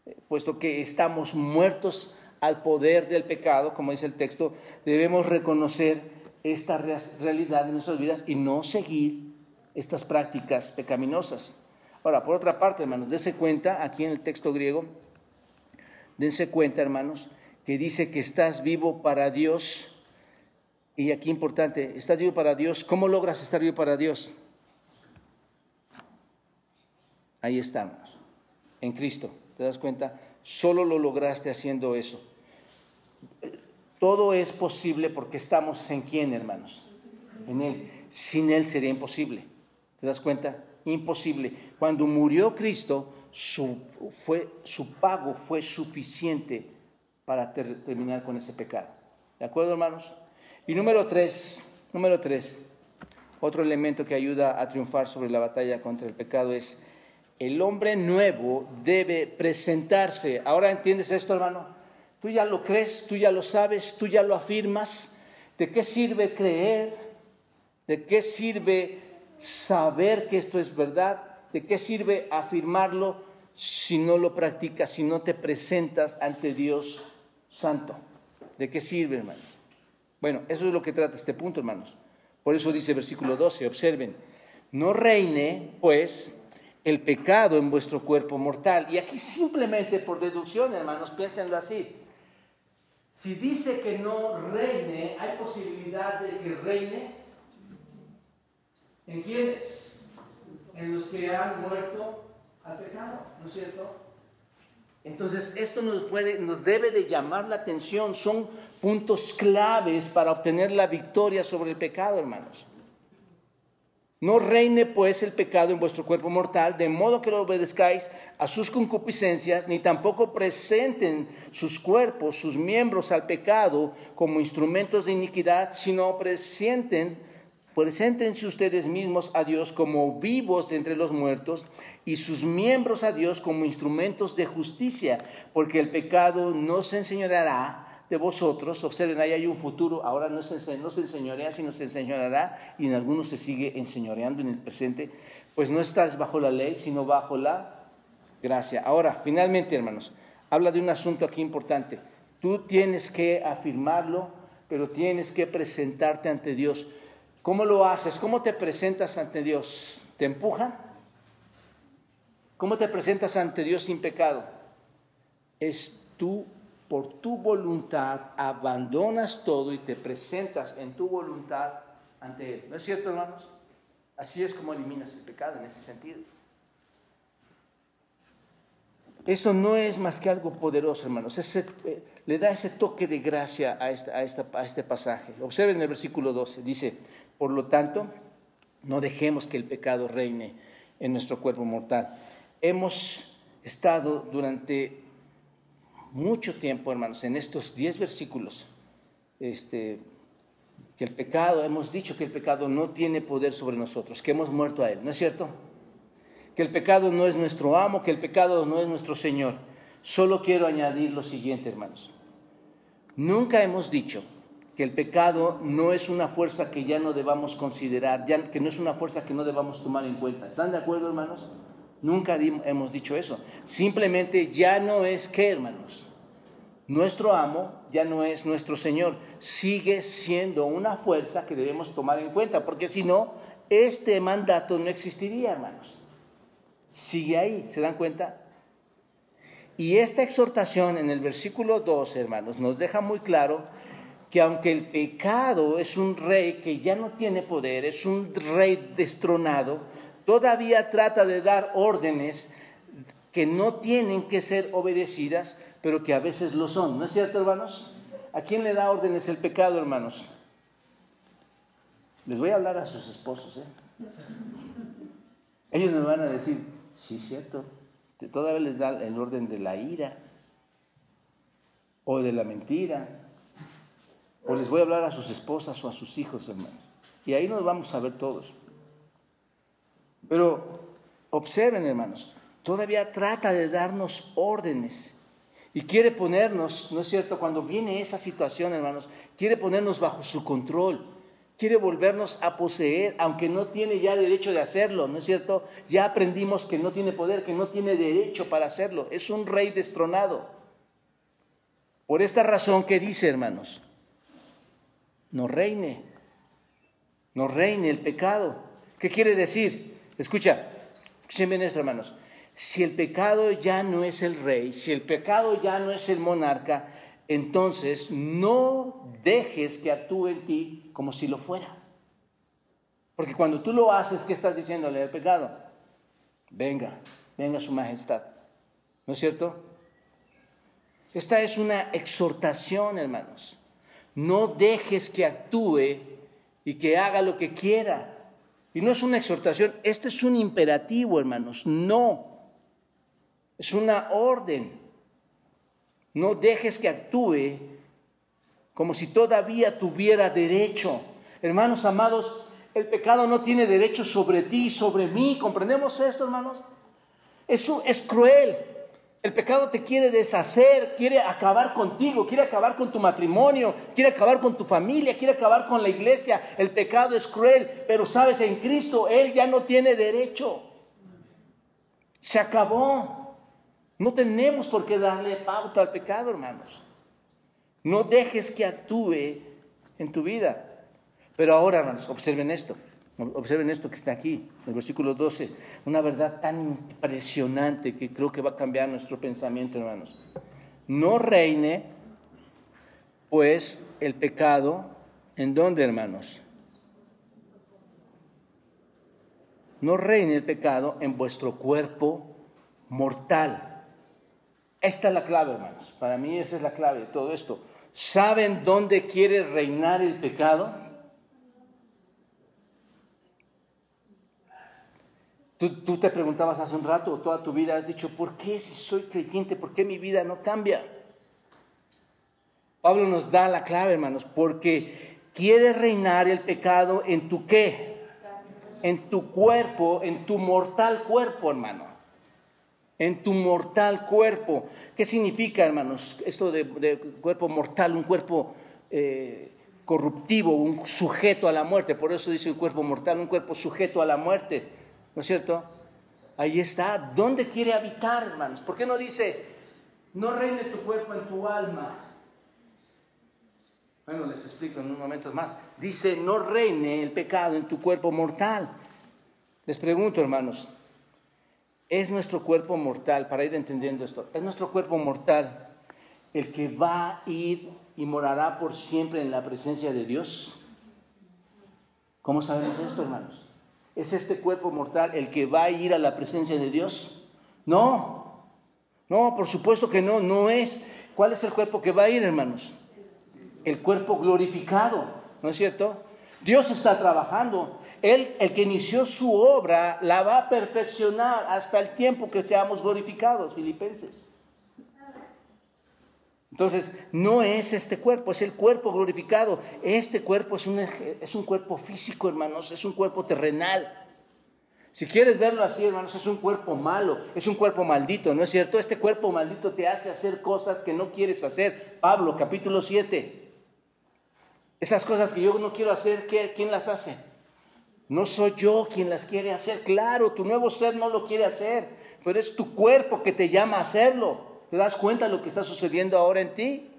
eh, puesto que estamos muertos al poder del pecado, como dice el texto, debemos reconocer esta realidad de nuestras vidas y no seguir estas prácticas pecaminosas. Ahora, por otra parte, hermanos, dense cuenta, aquí en el texto griego, dense cuenta, hermanos, que dice que estás vivo para Dios y aquí importante, ¿estás vivo para Dios? ¿Cómo logras estar vivo para Dios? Ahí estamos, en Cristo. ¿Te das cuenta? Solo lo lograste haciendo eso. Todo es posible porque estamos en quién, hermanos? En Él. Sin Él sería imposible. ¿Te das cuenta? Imposible. Cuando murió Cristo, su, fue, su pago fue suficiente para terminar con ese pecado. ¿De acuerdo, hermanos? Y número tres, número tres, otro elemento que ayuda a triunfar sobre la batalla contra el pecado es el hombre nuevo debe presentarse. Ahora entiendes esto, hermano. Tú ya lo crees, tú ya lo sabes, tú ya lo afirmas. ¿De qué sirve creer? ¿De qué sirve saber que esto es verdad? ¿De qué sirve afirmarlo si no lo practicas, si no te presentas ante Dios Santo? ¿De qué sirve, hermanos? Bueno, eso es lo que trata este punto, hermanos. Por eso dice versículo 12, observen, no reine, pues, el pecado en vuestro cuerpo mortal. Y aquí simplemente por deducción, hermanos, piénsenlo así. Si dice que no reine, ¿hay posibilidad de que reine? ¿En quiénes? En los que han muerto al pecado, ¿no es cierto? Entonces, esto nos, puede, nos debe de llamar la atención. Son puntos claves para obtener la victoria sobre el pecado, hermanos. No reine pues el pecado en vuestro cuerpo mortal, de modo que lo obedezcáis a sus concupiscencias, ni tampoco presenten sus cuerpos, sus miembros al pecado como instrumentos de iniquidad, sino presenten, preséntense ustedes mismos a Dios como vivos entre los muertos y sus miembros a Dios como instrumentos de justicia, porque el pecado no se enseñará de vosotros, observen, ahí hay un futuro, ahora no se, no se enseñorea, sino se enseñoreará, y en algunos se sigue enseñoreando en el presente, pues no estás bajo la ley, sino bajo la gracia. Ahora, finalmente, hermanos, habla de un asunto aquí importante. Tú tienes que afirmarlo, pero tienes que presentarte ante Dios. ¿Cómo lo haces? ¿Cómo te presentas ante Dios? ¿Te empujan? ¿Cómo te presentas ante Dios sin pecado? Es tu por tu voluntad abandonas todo y te presentas en tu voluntad ante Él. ¿No es cierto, hermanos? Así es como eliminas el pecado en ese sentido. Esto no es más que algo poderoso, hermanos. Eh, le da ese toque de gracia a, a, a este pasaje. Observen el versículo 12. Dice, por lo tanto, no dejemos que el pecado reine en nuestro cuerpo mortal. Hemos estado durante mucho tiempo, hermanos, en estos diez versículos, este, que el pecado, hemos dicho que el pecado no tiene poder sobre nosotros, que hemos muerto a él, ¿no es cierto? Que el pecado no es nuestro amo, que el pecado no es nuestro Señor. Solo quiero añadir lo siguiente, hermanos. Nunca hemos dicho que el pecado no es una fuerza que ya no debamos considerar, ya, que no es una fuerza que no debamos tomar en cuenta. ¿Están de acuerdo, hermanos? Nunca hemos dicho eso. Simplemente ya no es que, hermanos. Nuestro amo ya no es nuestro Señor. Sigue siendo una fuerza que debemos tomar en cuenta, porque si no, este mandato no existiría, hermanos. Sigue ahí, ¿se dan cuenta? Y esta exhortación en el versículo 2, hermanos, nos deja muy claro que aunque el pecado es un rey que ya no tiene poder, es un rey destronado, todavía trata de dar órdenes que no tienen que ser obedecidas, pero que a veces lo son. ¿No es cierto, hermanos? ¿A quién le da órdenes el pecado, hermanos? Les voy a hablar a sus esposos. ¿eh? Ellos me van a decir, sí, es cierto. Todavía les da el orden de la ira o de la mentira. O les voy a hablar a sus esposas o a sus hijos, hermanos. Y ahí nos vamos a ver todos. Pero observen, hermanos, todavía trata de darnos órdenes y quiere ponernos, ¿no es cierto? Cuando viene esa situación, hermanos, quiere ponernos bajo su control, quiere volvernos a poseer, aunque no tiene ya derecho de hacerlo, ¿no es cierto? Ya aprendimos que no tiene poder, que no tiene derecho para hacerlo, es un rey destronado. Por esta razón, ¿qué dice, hermanos? No reine, no reine el pecado. ¿Qué quiere decir? Escucha, escuchen bien esto, hermanos. Si el pecado ya no es el rey, si el pecado ya no es el monarca, entonces no dejes que actúe en ti como si lo fuera. Porque cuando tú lo haces, ¿qué estás diciéndole al pecado? Venga, venga su majestad. ¿No es cierto? Esta es una exhortación, hermanos. No dejes que actúe y que haga lo que quiera. Y no es una exhortación, este es un imperativo, hermanos. No. Es una orden. No dejes que actúe como si todavía tuviera derecho. Hermanos amados, el pecado no tiene derecho sobre ti y sobre mí. ¿Comprendemos esto, hermanos? Eso es cruel. El pecado te quiere deshacer, quiere acabar contigo, quiere acabar con tu matrimonio, quiere acabar con tu familia, quiere acabar con la iglesia. El pecado es cruel, pero sabes, en Cristo Él ya no tiene derecho. Se acabó. No tenemos por qué darle pauta al pecado, hermanos. No dejes que actúe en tu vida. Pero ahora, hermanos, observen esto. Observen esto que está aquí, el versículo 12, una verdad tan impresionante que creo que va a cambiar nuestro pensamiento, hermanos. No reine, pues, el pecado, ¿en dónde, hermanos? No reine el pecado en vuestro cuerpo mortal. Esta es la clave, hermanos. Para mí esa es la clave de todo esto. ¿Saben dónde quiere reinar el pecado? Tú, te preguntabas hace un rato, toda tu vida has dicho, ¿por qué si soy creyente, por qué mi vida no cambia? Pablo nos da la clave, hermanos, porque quiere reinar el pecado en tu qué? En tu cuerpo, en tu mortal cuerpo, hermano. En tu mortal cuerpo. ¿Qué significa, hermanos, esto de, cuerpo mortal, un cuerpo eh, corruptivo, un sujeto a la muerte? Por eso dice un cuerpo mortal, un cuerpo sujeto a la muerte. ¿No es cierto? Ahí está. ¿Dónde quiere habitar, hermanos? ¿Por qué no dice, no reine tu cuerpo en tu alma? Bueno, les explico en un momento más. Dice, no reine el pecado en tu cuerpo mortal. Les pregunto, hermanos, ¿es nuestro cuerpo mortal, para ir entendiendo esto, es nuestro cuerpo mortal el que va a ir y morará por siempre en la presencia de Dios? ¿Cómo sabemos esto, hermanos? ¿Es este cuerpo mortal el que va a ir a la presencia de Dios? No, no, por supuesto que no, no es. ¿Cuál es el cuerpo que va a ir, hermanos? El cuerpo glorificado, ¿no es cierto? Dios está trabajando. Él, el que inició su obra, la va a perfeccionar hasta el tiempo que seamos glorificados, filipenses. Entonces, no es este cuerpo, es el cuerpo glorificado. Este cuerpo es un, es un cuerpo físico, hermanos, es un cuerpo terrenal. Si quieres verlo así, hermanos, es un cuerpo malo, es un cuerpo maldito, ¿no es cierto? Este cuerpo maldito te hace hacer cosas que no quieres hacer. Pablo, capítulo 7. Esas cosas que yo no quiero hacer, ¿quién las hace? No soy yo quien las quiere hacer. Claro, tu nuevo ser no lo quiere hacer, pero es tu cuerpo que te llama a hacerlo. ¿Te das cuenta de lo que está sucediendo ahora en ti?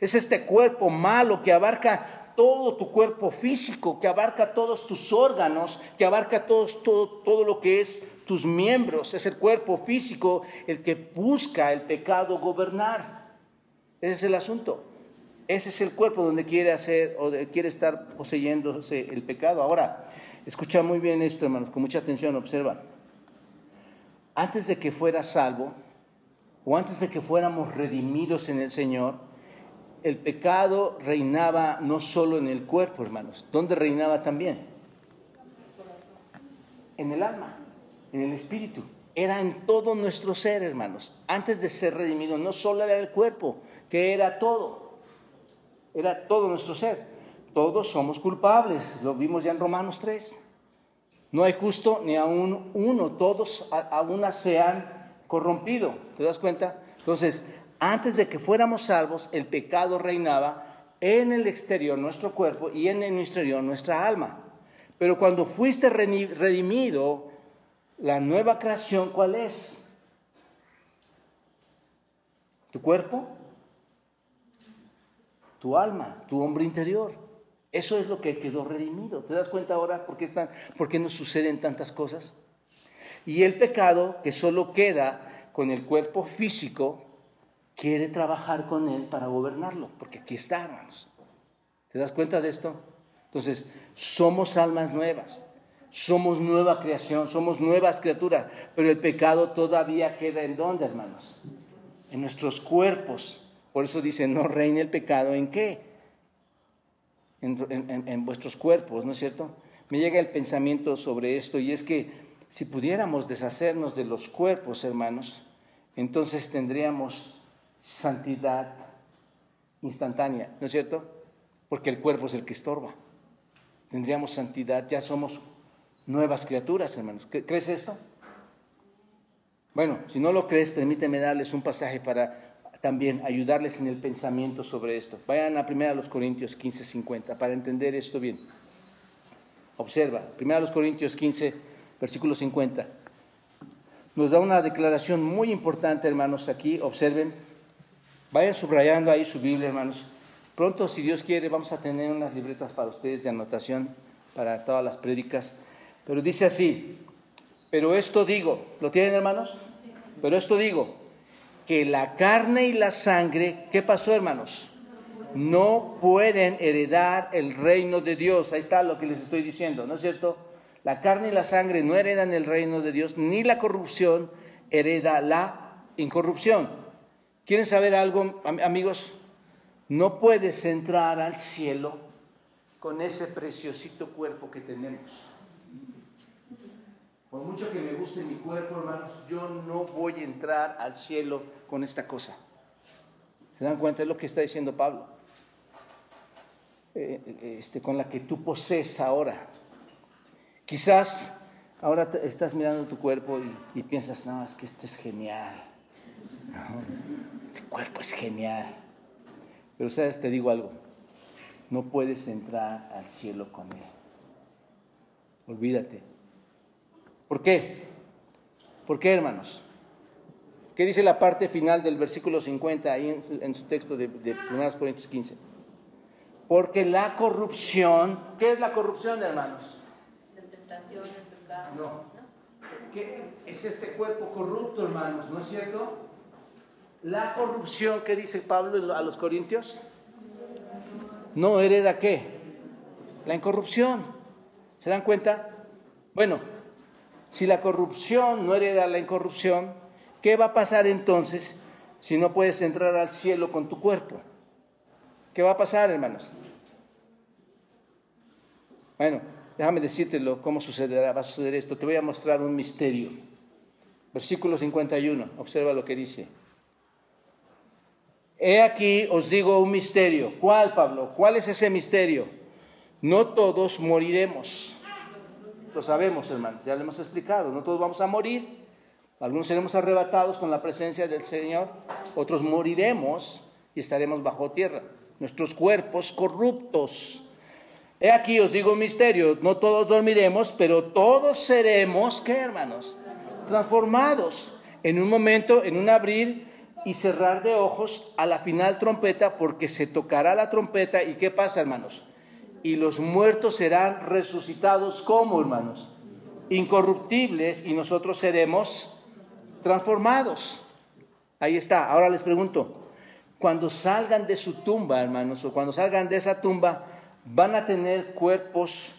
Es este cuerpo malo que abarca todo tu cuerpo físico, que abarca todos tus órganos, que abarca todos, todo, todo lo que es tus miembros. Es el cuerpo físico el que busca el pecado gobernar. Ese es el asunto. Ese es el cuerpo donde quiere hacer o quiere estar poseyéndose el pecado. Ahora, escucha muy bien esto, hermanos, con mucha atención, observa. Antes de que fuera salvo, o antes de que fuéramos redimidos en el Señor, el pecado reinaba no solo en el cuerpo, hermanos. ¿Dónde reinaba también? En el alma, en el espíritu. Era en todo nuestro ser, hermanos. Antes de ser redimidos, no solo era el cuerpo, que era todo. Era todo nuestro ser. Todos somos culpables. Lo vimos ya en Romanos 3. No hay justo ni aún uno. Todos aún se han corrompido. ¿Te das cuenta? Entonces, antes de que fuéramos salvos, el pecado reinaba en el exterior nuestro cuerpo y en el interior nuestra alma. Pero cuando fuiste redimido, la nueva creación, ¿cuál es? ¿Tu cuerpo? Tu alma, tu hombre interior. Eso es lo que quedó redimido. ¿Te das cuenta ahora por qué, están, por qué nos suceden tantas cosas? Y el pecado, que solo queda con el cuerpo físico, quiere trabajar con él para gobernarlo, porque aquí está, hermanos. ¿Te das cuenta de esto? Entonces, somos almas nuevas. Somos nueva creación, somos nuevas criaturas, pero el pecado todavía queda en dónde, hermanos? En nuestros cuerpos. Por eso dice, no reine el pecado en qué? En, vuestros cuerpos, ¿no es cierto? Me llega el pensamiento sobre esto y es que si pudiéramos deshacernos de los cuerpos, hermanos, entonces tendríamos santidad instantánea, ¿no es cierto? Porque el cuerpo es el que estorba. Tendríamos santidad, ya somos nuevas criaturas, hermanos. ¿Crees esto? Bueno, si no lo crees, permíteme darles un pasaje para también ayudarles en el pensamiento sobre esto. Vayan a 1 Corintios 15, 50 para entender esto bien. Observa, 1 Corintios 15, versículo 50. Nos da una declaración muy importante, hermanos, aquí. Observen. Vayan subrayando ahí su Biblia, hermanos. Pronto, si Dios quiere, vamos a tener unas libretas para ustedes de anotación para todas las prédicas. Pero dice así, pero esto digo, ¿lo tienen hermanos? Pero esto digo, que la carne y la sangre, ¿qué pasó hermanos? No pueden heredar el reino de Dios. Ahí está lo que les estoy diciendo, ¿no es cierto? La carne y la sangre no heredan el reino de Dios, ni la corrupción hereda la incorrupción. ¿Quieren saber algo, amigos? No puedes entrar al cielo con ese preciosito cuerpo que tenemos. Por mucho que me guste mi cuerpo, hermanos, yo no voy a entrar al cielo con esta cosa. ¿Se dan cuenta de lo que está diciendo Pablo? Eh, eh, este, con la que tú posees ahora. Quizás ahora estás mirando tu cuerpo y, piensas, no, es que este es genial. este cuerpo es genial. Pero sabes, te digo algo, no puedes entrar al cielo con él. Olvídate. ¿Por qué? ¿Por qué, hermanos? ¿Qué dice la parte final del versículo 50 ahí en, su texto de, de 1 Corintios 15? Porque la corrupción, ¿qué es la corrupción, hermanos? El pecado. No. ¿Qué es este cuerpo corrupto, hermanos? ¿No es cierto? La corrupción, ¿qué dice Pablo a los Corintios? No hereda qué? La incorrupción. ¿Se dan cuenta? Bueno, si la corrupción no hereda la incorrupción, ¿qué va a pasar entonces si no puedes entrar al cielo con tu cuerpo? ¿Qué va a pasar, hermanos? Bueno, déjame decírtelo cómo sucederá, va a suceder esto. Te voy a mostrar un misterio. Versículo 51, observa lo que dice. He aquí os digo un misterio. ¿Cuál, Pablo? ¿Cuál es ese misterio? No todos moriremos lo sabemos, hermanos, ya lo hemos explicado. No todos vamos a morir. Algunos seremos arrebatados con la presencia del Señor. Otros moriremos y estaremos bajo tierra. Nuestros cuerpos corruptos. He aquí os digo un misterio. No todos dormiremos, pero todos seremos, ¿qué, hermanos? Transformados. En un momento, en un abrir y cerrar de ojos a la final trompeta, porque se tocará la trompeta. ¿Y qué pasa, hermanos? y los muertos serán resucitados como, hermanos, incorruptibles y nosotros seremos transformados. Ahí está. Ahora les pregunto, cuando salgan de su tumba, hermanos, o cuando salgan de esa tumba, ¿van a tener cuerpos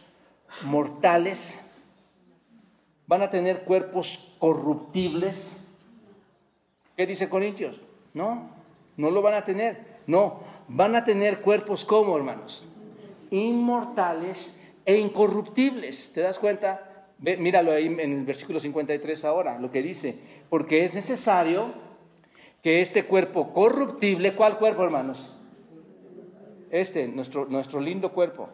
mortales? ¿Van a tener cuerpos corruptibles? ¿Qué dice Corintios? No, no lo van a tener. No, van a tener cuerpos como, hermanos inmortales e incorruptibles. ¿Te das cuenta? míralo ahí en el versículo 53 ahora, lo que dice, porque es necesario que este cuerpo corruptible, ¿cuál cuerpo hermanos? Este, nuestro, nuestro lindo cuerpo.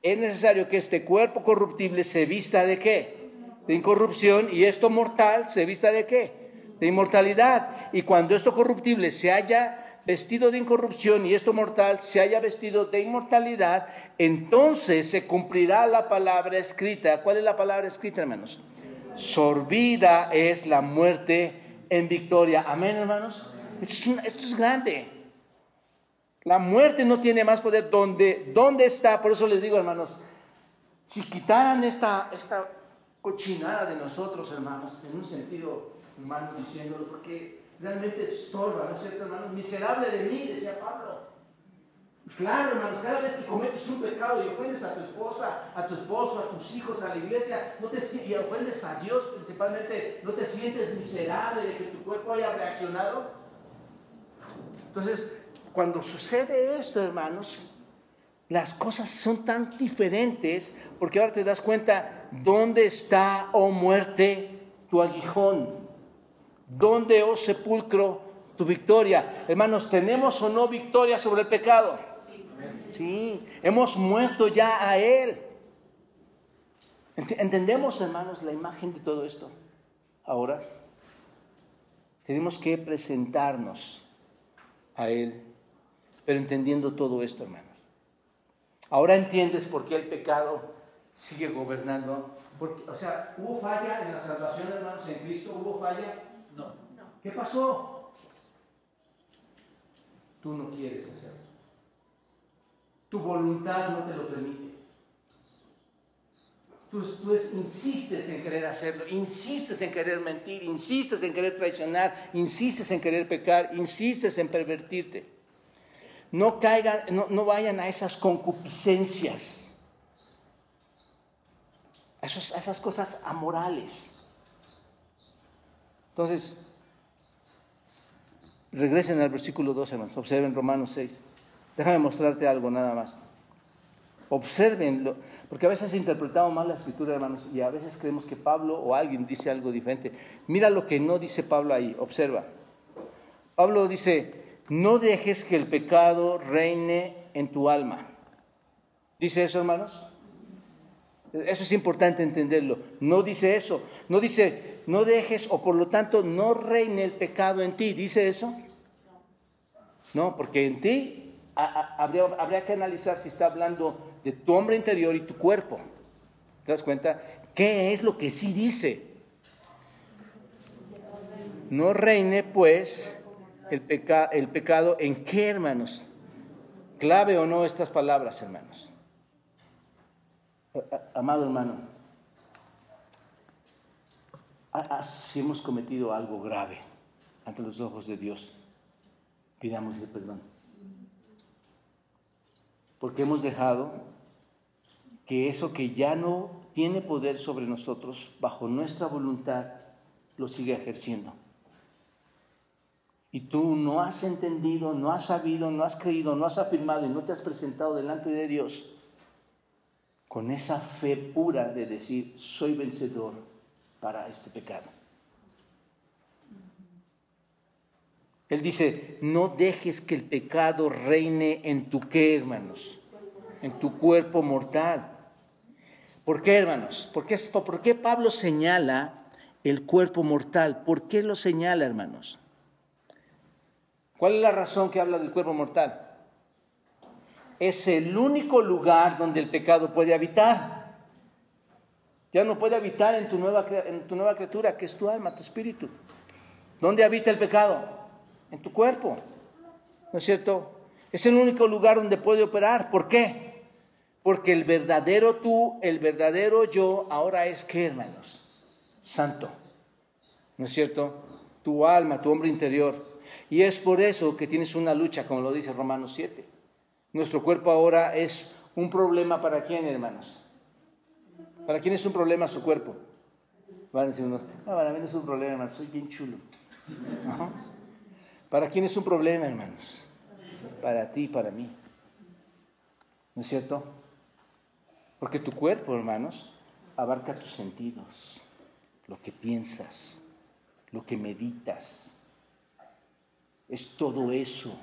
Es necesario que este cuerpo corruptible se vista de qué? De incorrupción y esto mortal se vista de qué? De inmortalidad. Y cuando esto corruptible se haya vestido de incorrupción y esto mortal se haya vestido de inmortalidad, entonces se cumplirá la palabra escrita. ¿Cuál es la palabra escrita, hermanos? Sorbida es la muerte en victoria. Amén, hermanos. Esto es, esto es grande. La muerte no tiene más poder. ¿Dónde, ¿Dónde está? Por eso les digo, hermanos, si quitaran esta, esta cochinada de nosotros, hermanos, en un sentido humano diciéndolo, porque realmente estorba, ¿no es cierto, hermano? Miserable de mí, decía Pablo. Claro, hermanos, cada vez que cometes un pecado y ofendes a tu esposa, a tu esposo, a tus hijos, a la iglesia, no te, y ofendes a Dios principalmente, ¿no te sientes miserable de que tu cuerpo haya reaccionado? Entonces, cuando sucede esto, hermanos, las cosas son tan diferentes porque ahora te das cuenta dónde está, oh muerte, tu aguijón, dónde, oh sepulcro, tu victoria. Hermanos, ¿tenemos o no victoria sobre el pecado? Sí, hemos muerto ya a Él. ¿Entendemos, hermanos, la imagen de todo esto? Ahora, tenemos que presentarnos a Él, pero entendiendo todo esto, hermanos. Ahora entiendes por qué el pecado sigue gobernando. Porque, o sea, ¿hubo falla en la salvación, hermanos, en Cristo? ¿Hubo falla? No. ¿Qué pasó? Tú no quieres hacerlo. Tu voluntad no te lo permite. Tú, tú insistes en querer hacerlo, insistes en querer mentir, insistes en querer traicionar, insistes en querer pecar, insistes en pervertirte. No caigan, no, no vayan a esas concupiscencias, a, a esas cosas amorales. Entonces, regresen al versículo 12, hermanos, observen Romanos 6. Déjame mostrarte algo nada más. Observenlo, porque a veces interpretamos mal la escritura, hermanos, y a veces creemos que Pablo o alguien dice algo diferente. Mira lo que no dice Pablo ahí, observa. Pablo dice, no dejes que el pecado reine en tu alma. ¿Dice eso, hermanos? Eso es importante entenderlo. No dice eso. No dice, no dejes o por lo tanto no reine el pecado en ti. ¿Dice eso? No, porque en ti habría, que analizar si está hablando de tu hombre interior y tu cuerpo. ¿Te das cuenta? ¿Qué es lo que sí dice? No reine pues el, el pecado en qué, hermanos. Clave o no estas palabras, hermanos. Amado hermano, si hemos cometido algo grave ante los ojos de Dios, pidámosle perdón porque hemos dejado que eso que ya no tiene poder sobre nosotros, bajo nuestra voluntad, lo sigue ejerciendo. Y tú no has entendido, no has sabido, no has creído, no has afirmado y no te has presentado delante de Dios con esa fe pura de decir, soy vencedor para este pecado. Él dice, no dejes que el pecado reine en tu qué, hermanos, en tu cuerpo mortal. ¿Por qué, hermanos? ¿Por qué, ¿Por qué Pablo señala el cuerpo mortal? ¿Por qué lo señala, hermanos? ¿Cuál es la razón que habla del cuerpo mortal? Es el único lugar donde el pecado puede habitar. Ya no puede habitar en tu nueva, en tu nueva criatura, que es tu alma, tu espíritu. ¿Dónde habita el pecado? en tu cuerpo. ¿No es cierto? Es el único lugar donde puede operar. ¿Por qué? Porque el verdadero tú, el verdadero yo, ahora es que, hermanos, santo. ¿No es cierto? Tu alma, tu hombre interior. Y es por eso que tienes una lucha, como lo dice Romanos 7. Nuestro cuerpo ahora es un problema para quién, hermanos. ¿Para quién es un problema su cuerpo? Van a decir unos, no, para mí no es un problema, hermano, soy bien chulo. ¿Para quién es un problema, hermanos? Para ti y para mí. ¿No es cierto? Porque tu cuerpo, hermanos, abarca tus sentidos, lo que piensas, lo que meditas. Es todo eso.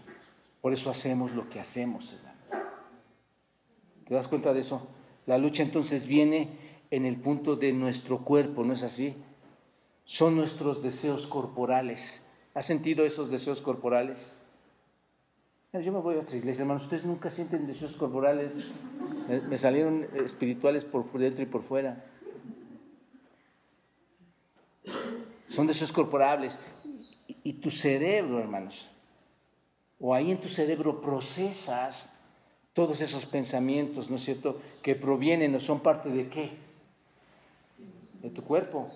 Por eso hacemos lo que hacemos, hermanos. ¿Te das cuenta de eso? La lucha entonces viene en el punto de nuestro cuerpo, ¿no es así? Son nuestros deseos corporales ¿Ha sentido esos deseos corporales? Yo me voy a otra iglesia, hermanos. Ustedes nunca sienten deseos corporales. Me, salieron espirituales por dentro y por fuera. Son deseos corporales. Y, tu cerebro, hermanos, o ahí en tu cerebro procesas todos esos pensamientos, ¿no es cierto?, que provienen o son parte de qué? De tu cuerpo.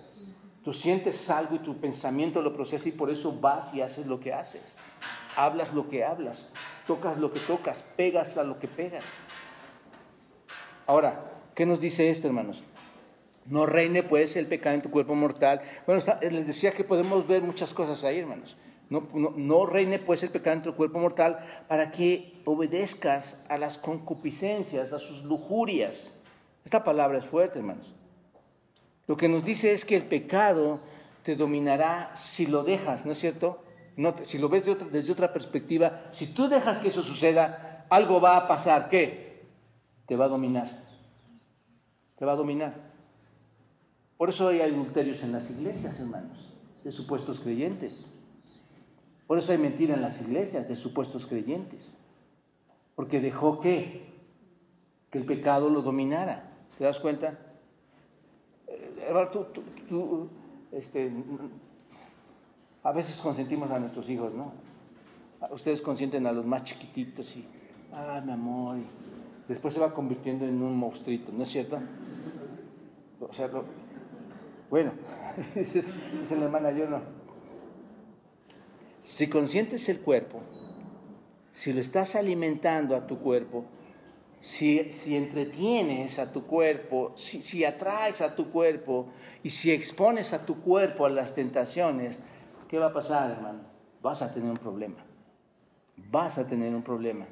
Tú sientes algo y tu pensamiento lo procesa y por eso vas y haces lo que haces. hablas lo que hablas, tocas lo que tocas, pegas a lo que pegas. Ahora, ¿qué nos dice esto, hermanos? No reine pues el pecado en tu cuerpo mortal. Bueno, les decía que podemos ver muchas cosas ahí, hermanos. No, reine pues el pecado en tu cuerpo mortal para que obedezcas a las concupiscencias, a sus lujurias. Esta palabra es fuerte, hermanos. Lo que nos dice es que el pecado te dominará si lo dejas, ¿no es cierto? Si lo ves desde otra perspectiva, si tú dejas que eso suceda, algo va a pasar. ¿Qué? Te va a dominar. Te va a dominar. Por eso hay adulterios en las iglesias, hermanos, de supuestos creyentes. Por eso hay mentira en las iglesias de supuestos creyentes. Porque dejó que, que el pecado lo dominara. ¿Te das cuenta? Eh, hermano, tú, tú, este, a veces consentimos a nuestros hijos, ¿no? Ustedes consienten a los más chiquititos y, ah, mi amor, y después se va convirtiendo en un monstruito, ¿no es cierto? O sea, bueno, dice la hermana, yo no. Si consientes el cuerpo, si lo estás alimentando a tu cuerpo, si, si entretienes a tu cuerpo, si, si atraes a tu cuerpo y si expones a tu cuerpo a las tentaciones, ¿qué va a pasar, hermano? Vas a tener un problema. Vas a tener un problema.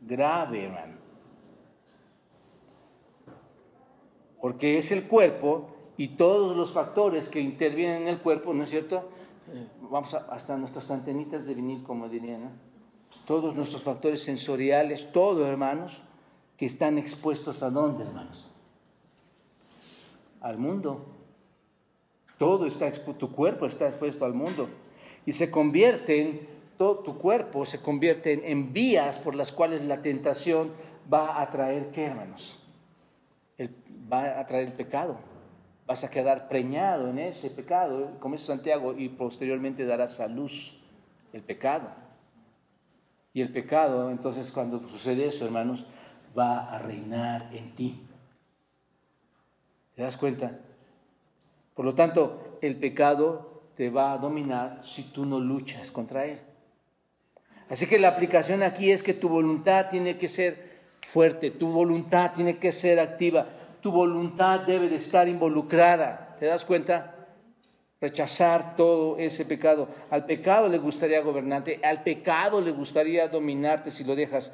Grave, hermano. Porque es el cuerpo y todos los factores que intervienen en el cuerpo, ¿no es cierto? Eh, vamos hasta nuestras antenitas de vinil, como dirían. Todos nuestros factores sensoriales, todos, hermanos, que están expuestos a dónde, hermanos? Al mundo. Todo está expuesto, tu cuerpo está expuesto al mundo. Y se convierten, todo tu cuerpo se convierte en vías por las cuales la tentación va a traer, ¿qué, hermanos? va a traer el pecado vas a quedar preñado en ese pecado, como es Santiago, y posteriormente darás a luz el pecado. Y el pecado, entonces cuando sucede eso, hermanos, va a reinar en ti. ¿Te das cuenta? Por lo tanto, el pecado te va a dominar si tú no luchas contra él. Así que la aplicación aquí es que tu voluntad tiene que ser fuerte, tu voluntad tiene que ser activa tu voluntad debe de estar involucrada. ¿Te das cuenta? Rechazar todo ese pecado. Al pecado le gustaría gobernarte, al pecado le gustaría dominarte si lo dejas.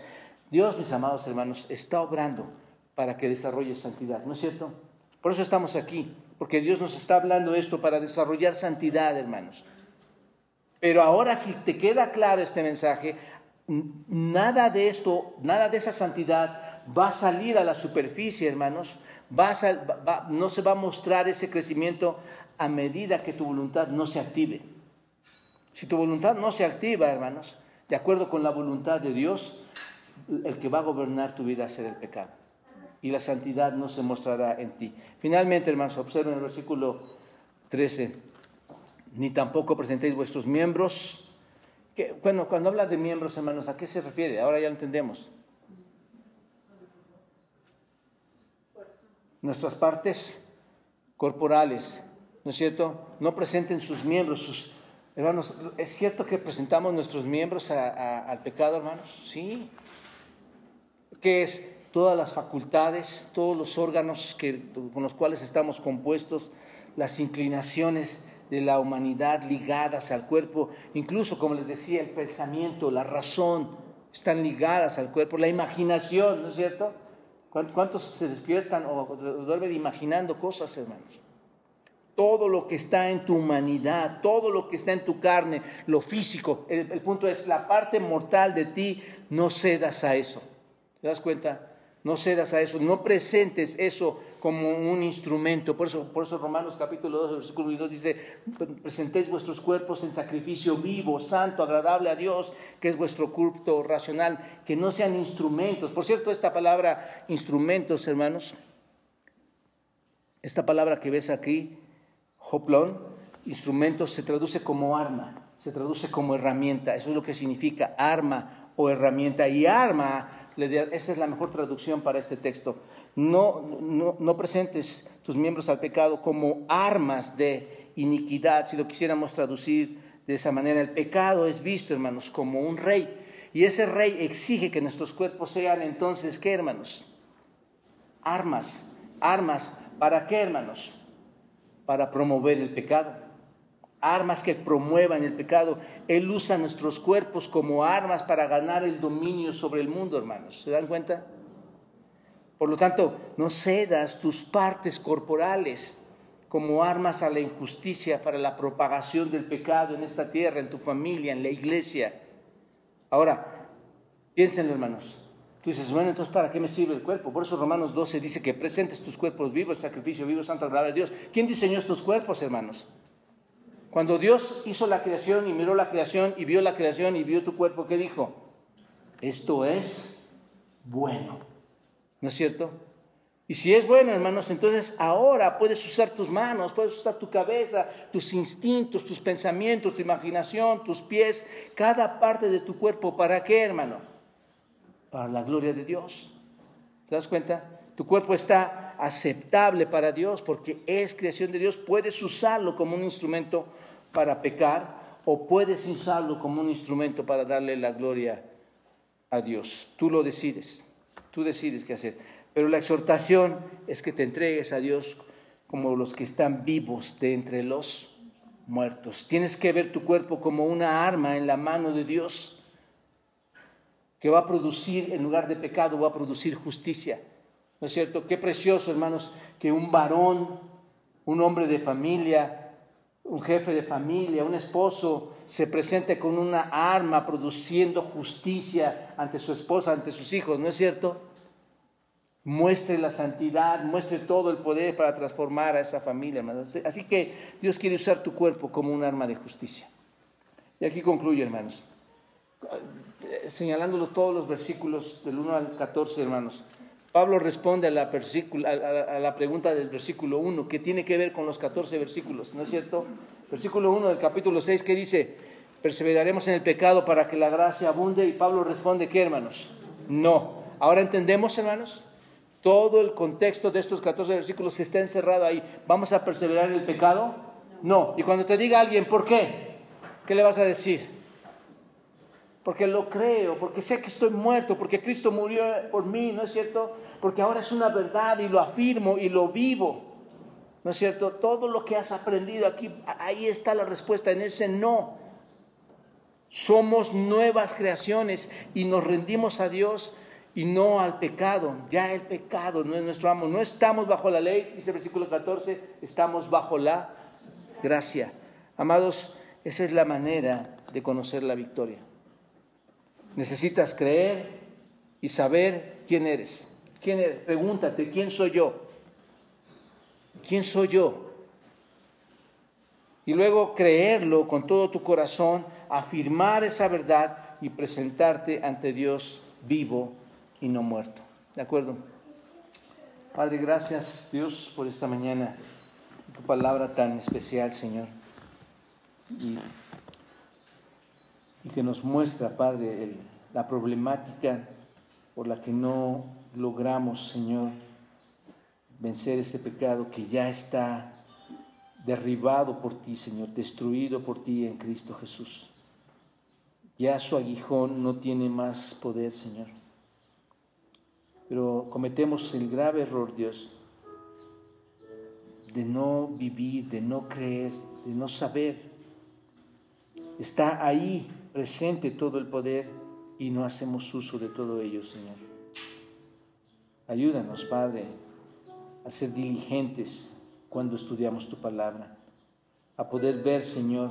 Dios, mis amados hermanos, está obrando para que desarrolles santidad, ¿no es cierto? Por eso estamos aquí, porque Dios nos está hablando esto para desarrollar santidad, hermanos. Pero ahora si te queda claro este mensaje, nada de esto, nada de esa santidad va a salir a la superficie, hermanos, no se va a mostrar ese crecimiento a medida que tu voluntad no se active. Si tu voluntad no se activa, hermanos, de acuerdo con la voluntad de Dios, el que va a gobernar tu vida será el pecado. Y la santidad no se mostrará en ti. Finalmente, hermanos, observen el versículo 13. Ni tampoco presentéis vuestros miembros. Bueno, cuando habla de miembros, hermanos, ¿a qué se refiere? Ahora ya lo entendemos. Nuestras partes corporales, ¿no es cierto? No presenten sus miembros, sus hermanos. ¿Es cierto que presentamos nuestros miembros al pecado, hermanos? Sí. ¿Qué es? Todas las facultades, todos los órganos que, con los cuales estamos compuestos, las inclinaciones de la humanidad ligadas al cuerpo, incluso, como les decía, el pensamiento, la razón, están ligadas al cuerpo, la imaginación, ¿no es cierto? ¿Cuántos se despiertan o duermen imaginando cosas, hermanos? Todo lo que está en tu humanidad, todo lo que está en tu carne, lo físico, el, el punto es la parte mortal de ti, no cedas a eso. ¿Te das cuenta? No cedas a eso, no presentes eso como un instrumento. Por eso, por eso Romanos capítulo 2, versículo 2 dice, presentéis vuestros cuerpos en sacrificio vivo, santo, agradable a Dios, que es vuestro culto racional, que no sean instrumentos. Por cierto, esta palabra instrumentos, hermanos, esta palabra que ves aquí, hoplón, instrumentos, se traduce como arma, se traduce como herramienta. Eso es lo que significa arma o herramienta. Y arma esa es la mejor traducción para este texto. No, no, presentes tus miembros al pecado como armas de iniquidad, si lo quisiéramos traducir de esa manera. El pecado es visto, hermanos, como un rey. Y ese rey exige que nuestros cuerpos sean entonces, ¿qué, hermanos? Armas. Armas. ¿Para qué, hermanos? Para promover el pecado. Armas que promuevan el pecado. Él usa nuestros cuerpos como armas para ganar el dominio sobre el mundo, hermanos. ¿Se dan cuenta? Por lo tanto, no cedas tus partes corporales como armas a la injusticia para la propagación del pecado en esta tierra, en tu familia, en la iglesia. Ahora, piénsenlo, hermanos. Tú dices, bueno, entonces, ¿para qué me sirve el cuerpo? Por eso Romanos 12 dice que presentes tus cuerpos vivos, sacrificio vivo, santo, agradable a Dios. ¿Quién diseñó estos cuerpos, hermanos? Cuando Dios hizo la creación y miró la creación y vio la creación y vio tu cuerpo, ¿qué dijo? Esto es bueno. ¿No es cierto? Y si es bueno, hermanos, entonces ahora puedes usar tus manos, puedes usar tu cabeza, tus instintos, tus pensamientos, tu imaginación, tus pies, cada parte de tu cuerpo. ¿Para qué, hermano? Para la gloria de Dios. ¿Te das cuenta? Tu cuerpo está aceptable para Dios porque es creación de Dios. Puedes usarlo como un instrumento para pecar o puedes usarlo como un instrumento para darle la gloria a Dios. Tú lo decides. Tú decides qué hacer. Pero la exhortación es que te entregues a Dios como los que están vivos de entre los muertos. Tienes que ver tu cuerpo como una arma en la mano de Dios que va a producir, en lugar de pecado, va a producir justicia. ¿No es cierto? Qué precioso, hermanos, que un varón, un hombre de familia, un jefe de familia, un esposo, se presente con una arma produciendo justicia ante su esposa, ante sus hijos, ¿no es cierto? muestre la santidad, muestre todo el poder para transformar a esa familia. Así que Dios quiere usar tu cuerpo como un arma de justicia. Y aquí concluye, hermanos, señalándolo todos los versículos del 1 al 14, hermanos. Pablo responde a la, pregunta del versículo 1, que tiene que ver con los 14 versículos, ¿no es cierto? Versículo 1 del capítulo 6, que dice, perseveraremos en el pecado para que la gracia abunde, y Pablo responde, ¿qué, hermanos? No. Ahora entendemos, hermanos, todo el contexto de estos 14 versículos está encerrado ahí. ¿Vamos a perseverar en el pecado? No. Y cuando te diga alguien, ¿por qué? ¿Qué le vas a decir? Porque lo creo, porque sé que estoy muerto, porque Cristo murió por mí, ¿no es cierto? Porque ahora es una verdad y lo afirmo y lo vivo. ¿No es cierto? Todo lo que has aprendido aquí, ahí está la respuesta, en ese no. Somos nuevas creaciones y nos rendimos a Dios y no al pecado. Ya el pecado no es nuestro amo. No estamos bajo la ley, dice el versículo 14, estamos bajo la gracia. Amados, esa es la manera de conocer la victoria. Necesitas creer y saber quién eres. ¿Quién eres? Pregúntate, ¿quién soy yo? ¿Quién soy yo? Y luego creerlo con todo tu corazón, afirmar esa verdad y presentarte ante Dios vivo y no muerto. ¿De acuerdo? Padre, gracias Dios por esta mañana, tu palabra tan especial, Señor. Que nos muestra, Padre, la problemática por la que no logramos, Señor, vencer ese pecado que ya está derribado por ti, Señor, destruido por ti en Cristo Jesús. Ya su aguijón no tiene más poder, Señor pero cometemos el grave error, Dios, de no vivir, de no creer, de no saber. Está ahí presente todo el poder y no hacemos uso de todo ello, Señor. Ayúdanos, Padre, a ser diligentes cuando estudiamos tu palabra, a poder ver, Señor,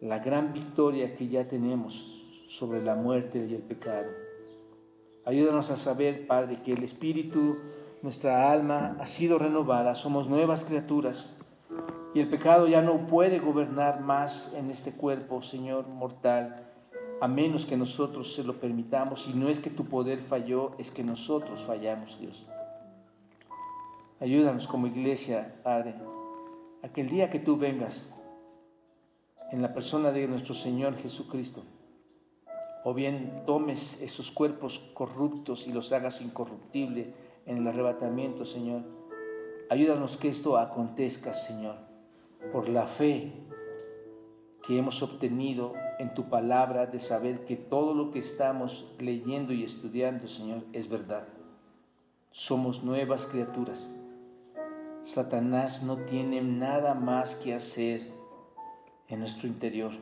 la gran victoria que ya tenemos sobre la muerte y el pecado Ayúdanos a saber, Padre, que el Espíritu, nuestra alma, ha sido renovada, somos nuevas criaturas y el pecado ya no puede gobernar más en este cuerpo, Señor mortal, a menos que nosotros se lo permitamos. Y no es que tu poder falló, es que nosotros fallamos, Dios. Ayúdanos como iglesia, Padre, a que el día que tú vengas, en la persona de nuestro Señor Jesucristo, o bien tomes esos cuerpos corruptos y los hagas incorruptible en el arrebatamiento, Señor. Ayúdanos que esto acontezca, Señor, por la fe que hemos obtenido en tu palabra de saber que todo lo que estamos leyendo y estudiando, Señor, es verdad. Somos nuevas criaturas. Satanás no tiene nada más que hacer en nuestro interior.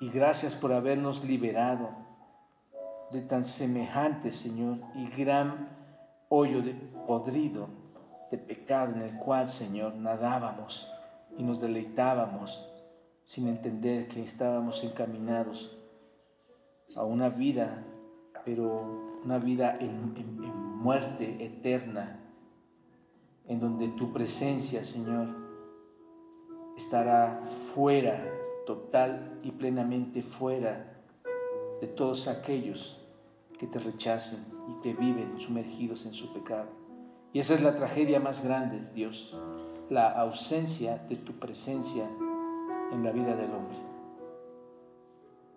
Y gracias por habernos liberado de tan semejante, Señor, y gran hoyo de podrido de pecado en el cual, Señor, nadábamos y nos deleitábamos sin entender que estábamos encaminados a una vida, pero una vida en, muerte eterna, en donde tu presencia, Señor, estará fuera, total y plenamente fuera de todos aquellos que te rechacen y que viven sumergidos en su pecado. Y esa es la tragedia más grande, Dios, la ausencia de tu presencia en la vida del hombre.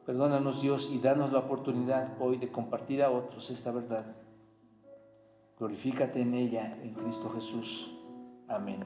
Perdónanos Dios y danos la oportunidad hoy de compartir a otros esta verdad. Glorifícate en ella, en Cristo Jesús. Amén.